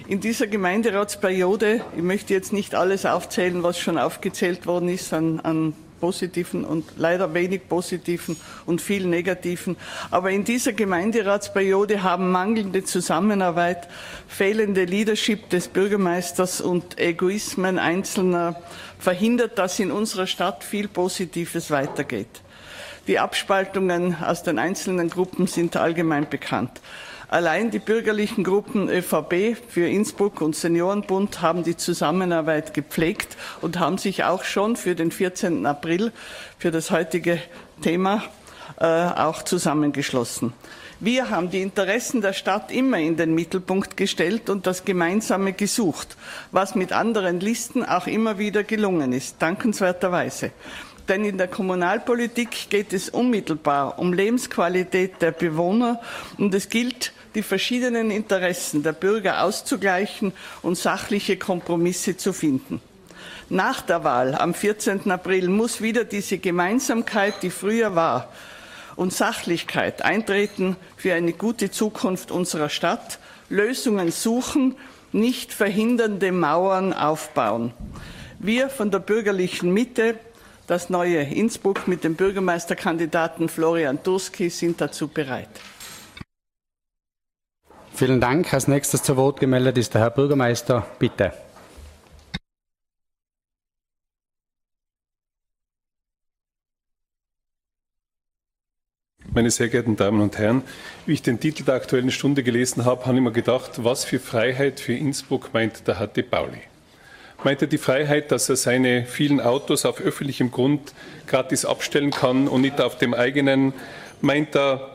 In dieser Gemeinderatsperiode, ich möchte jetzt nicht alles aufzählen, was schon aufgezählt worden ist an, an positiven und leider wenig positiven und viel negativen. Aber in dieser Gemeinderatsperiode haben mangelnde Zusammenarbeit, fehlende Leadership des Bürgermeisters und Egoismen Einzelner verhindert, dass in unserer Stadt viel Positives weitergeht. Die Abspaltungen aus den einzelnen Gruppen sind allgemein bekannt. Allein die bürgerlichen Gruppen ÖVP für Innsbruck und Seniorenbund haben die Zusammenarbeit gepflegt und haben sich auch schon für den 14. April, für das heutige Thema, äh, auch zusammengeschlossen. Wir haben die Interessen der Stadt immer in den Mittelpunkt gestellt und das Gemeinsame gesucht, was mit anderen Listen auch immer wieder gelungen ist, dankenswerterweise. Denn in der Kommunalpolitik geht es unmittelbar um Lebensqualität der Bewohner und es gilt, die verschiedenen Interessen der Bürger auszugleichen und sachliche Kompromisse zu finden. Nach der Wahl am 14. April muss wieder diese Gemeinsamkeit, die früher war, und Sachlichkeit eintreten für eine gute Zukunft unserer Stadt, Lösungen suchen, nicht verhindernde Mauern aufbauen. Wir von der bürgerlichen Mitte das neue Innsbruck mit dem Bürgermeisterkandidaten Florian Durski sind dazu bereit. Vielen Dank. Als nächstes zu Wort gemeldet ist der Herr Bürgermeister. Bitte. Meine sehr geehrten Damen und Herren, wie ich den Titel der Aktuellen Stunde gelesen habe, habe ich mir gedacht, was für Freiheit für Innsbruck meint der De Pauli. Meint er die Freiheit, dass er seine vielen Autos auf öffentlichem Grund gratis abstellen kann und nicht auf dem eigenen? Meint er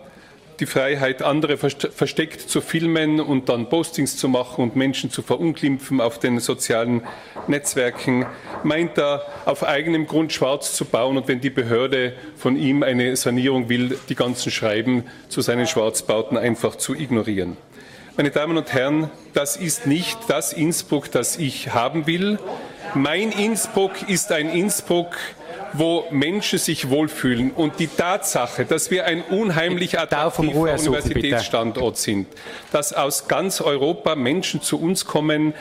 die Freiheit, andere versteckt zu filmen und dann Postings zu machen und Menschen zu verunglimpfen auf den sozialen Netzwerken? Meint er, auf eigenem Grund schwarz zu bauen und wenn die Behörde von ihm eine Sanierung will, die ganzen Schreiben zu seinen Schwarzbauten einfach zu ignorieren? Meine Damen und Herren, das ist nicht das Innsbruck, das ich haben will. Mein Innsbruck ist ein Innsbruck, wo Menschen sich wohlfühlen. Und die Tatsache, dass wir ein unheimlich attraktiver Universitätsstandort sind, dass aus ganz Europa Menschen zu uns kommen,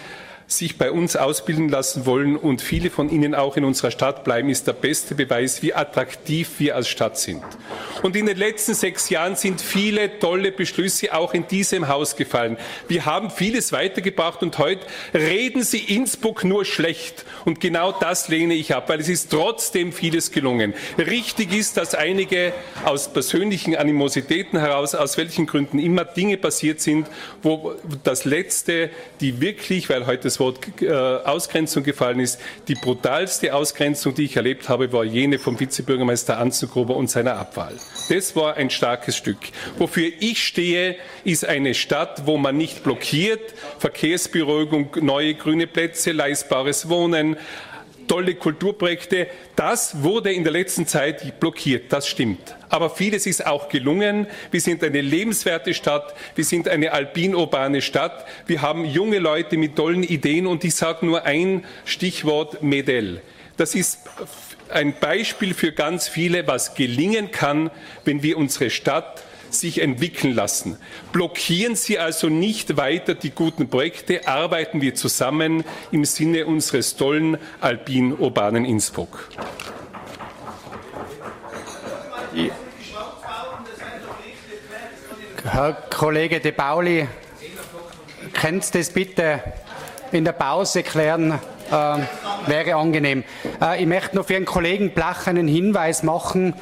sich bei uns ausbilden lassen wollen und viele von ihnen auch in unserer Stadt bleiben, ist der beste Beweis, wie attraktiv wir als Stadt sind. Und in den letzten sechs Jahren sind viele tolle Beschlüsse auch in diesem Haus gefallen. Wir haben vieles weitergebracht und heute reden Sie Innsbruck nur schlecht. Und genau das lehne ich ab, weil es ist trotzdem vieles gelungen. Richtig ist, dass einige aus persönlichen Animositäten heraus, aus welchen Gründen immer Dinge passiert sind, wo das Letzte, die wirklich, weil heute das Wort äh, Ausgrenzung gefallen ist. Die brutalste Ausgrenzung, die ich erlebt habe, war jene vom Vizebürgermeister Anzengruber und seiner Abwahl. Das war ein starkes Stück. Wofür ich stehe, ist eine Stadt, wo man nicht blockiert, Verkehrsberuhigung, neue grüne Plätze, leistbares Wohnen, tolle Kulturprojekte. Das wurde in der letzten Zeit blockiert, das stimmt. Aber vieles ist auch gelungen. Wir sind eine lebenswerte Stadt, wir sind eine alpin-urbane Stadt, wir haben junge Leute mit tollen Ideen und ich sage nur ein Stichwort Medell. Das ist ein Beispiel für ganz viele, was gelingen kann, wenn wir unsere Stadt sich entwickeln lassen. Blockieren Sie also nicht weiter die guten Projekte, arbeiten wir zusammen im Sinne unseres tollen alpin-urbanen Innsbruck. Herr Kollege De Pauli, kannst du das bitte in der Pause klären? Äh, wäre angenehm. Äh, ich möchte noch für einen Kollegen Blach einen Hinweis machen.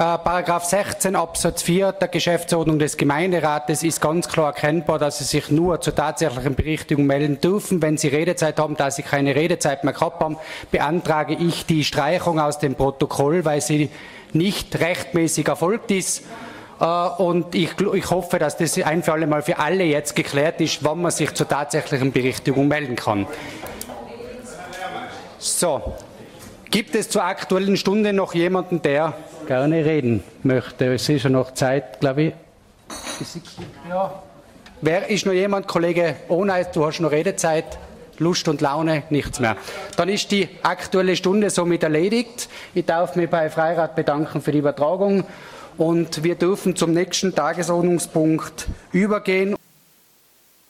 Äh, Paragraph 16 Absatz 4 der Geschäftsordnung des Gemeinderates ist ganz klar erkennbar, dass Sie sich nur zur tatsächlichen Berichtigung melden dürfen. Wenn Sie Redezeit haben, da Sie keine Redezeit mehr gehabt haben, beantrage ich die Streichung aus dem Protokoll, weil sie nicht rechtmäßig erfolgt ist. Äh, und ich, ich, hoffe, dass das ein für alle Mal für alle jetzt geklärt ist, wann man sich zur tatsächlichen Berichtigung melden kann. So, gibt es zur aktuellen Stunde noch jemanden, der gerne reden möchte. Es ist ja noch Zeit, glaube ich. Ja. Wer ist noch jemand, Kollege Ohneis, du hast noch Redezeit, Lust und Laune, nichts mehr. Dann ist die aktuelle Stunde somit erledigt. Ich darf mich bei Freirat bedanken für die Übertragung und wir dürfen zum nächsten Tagesordnungspunkt übergehen.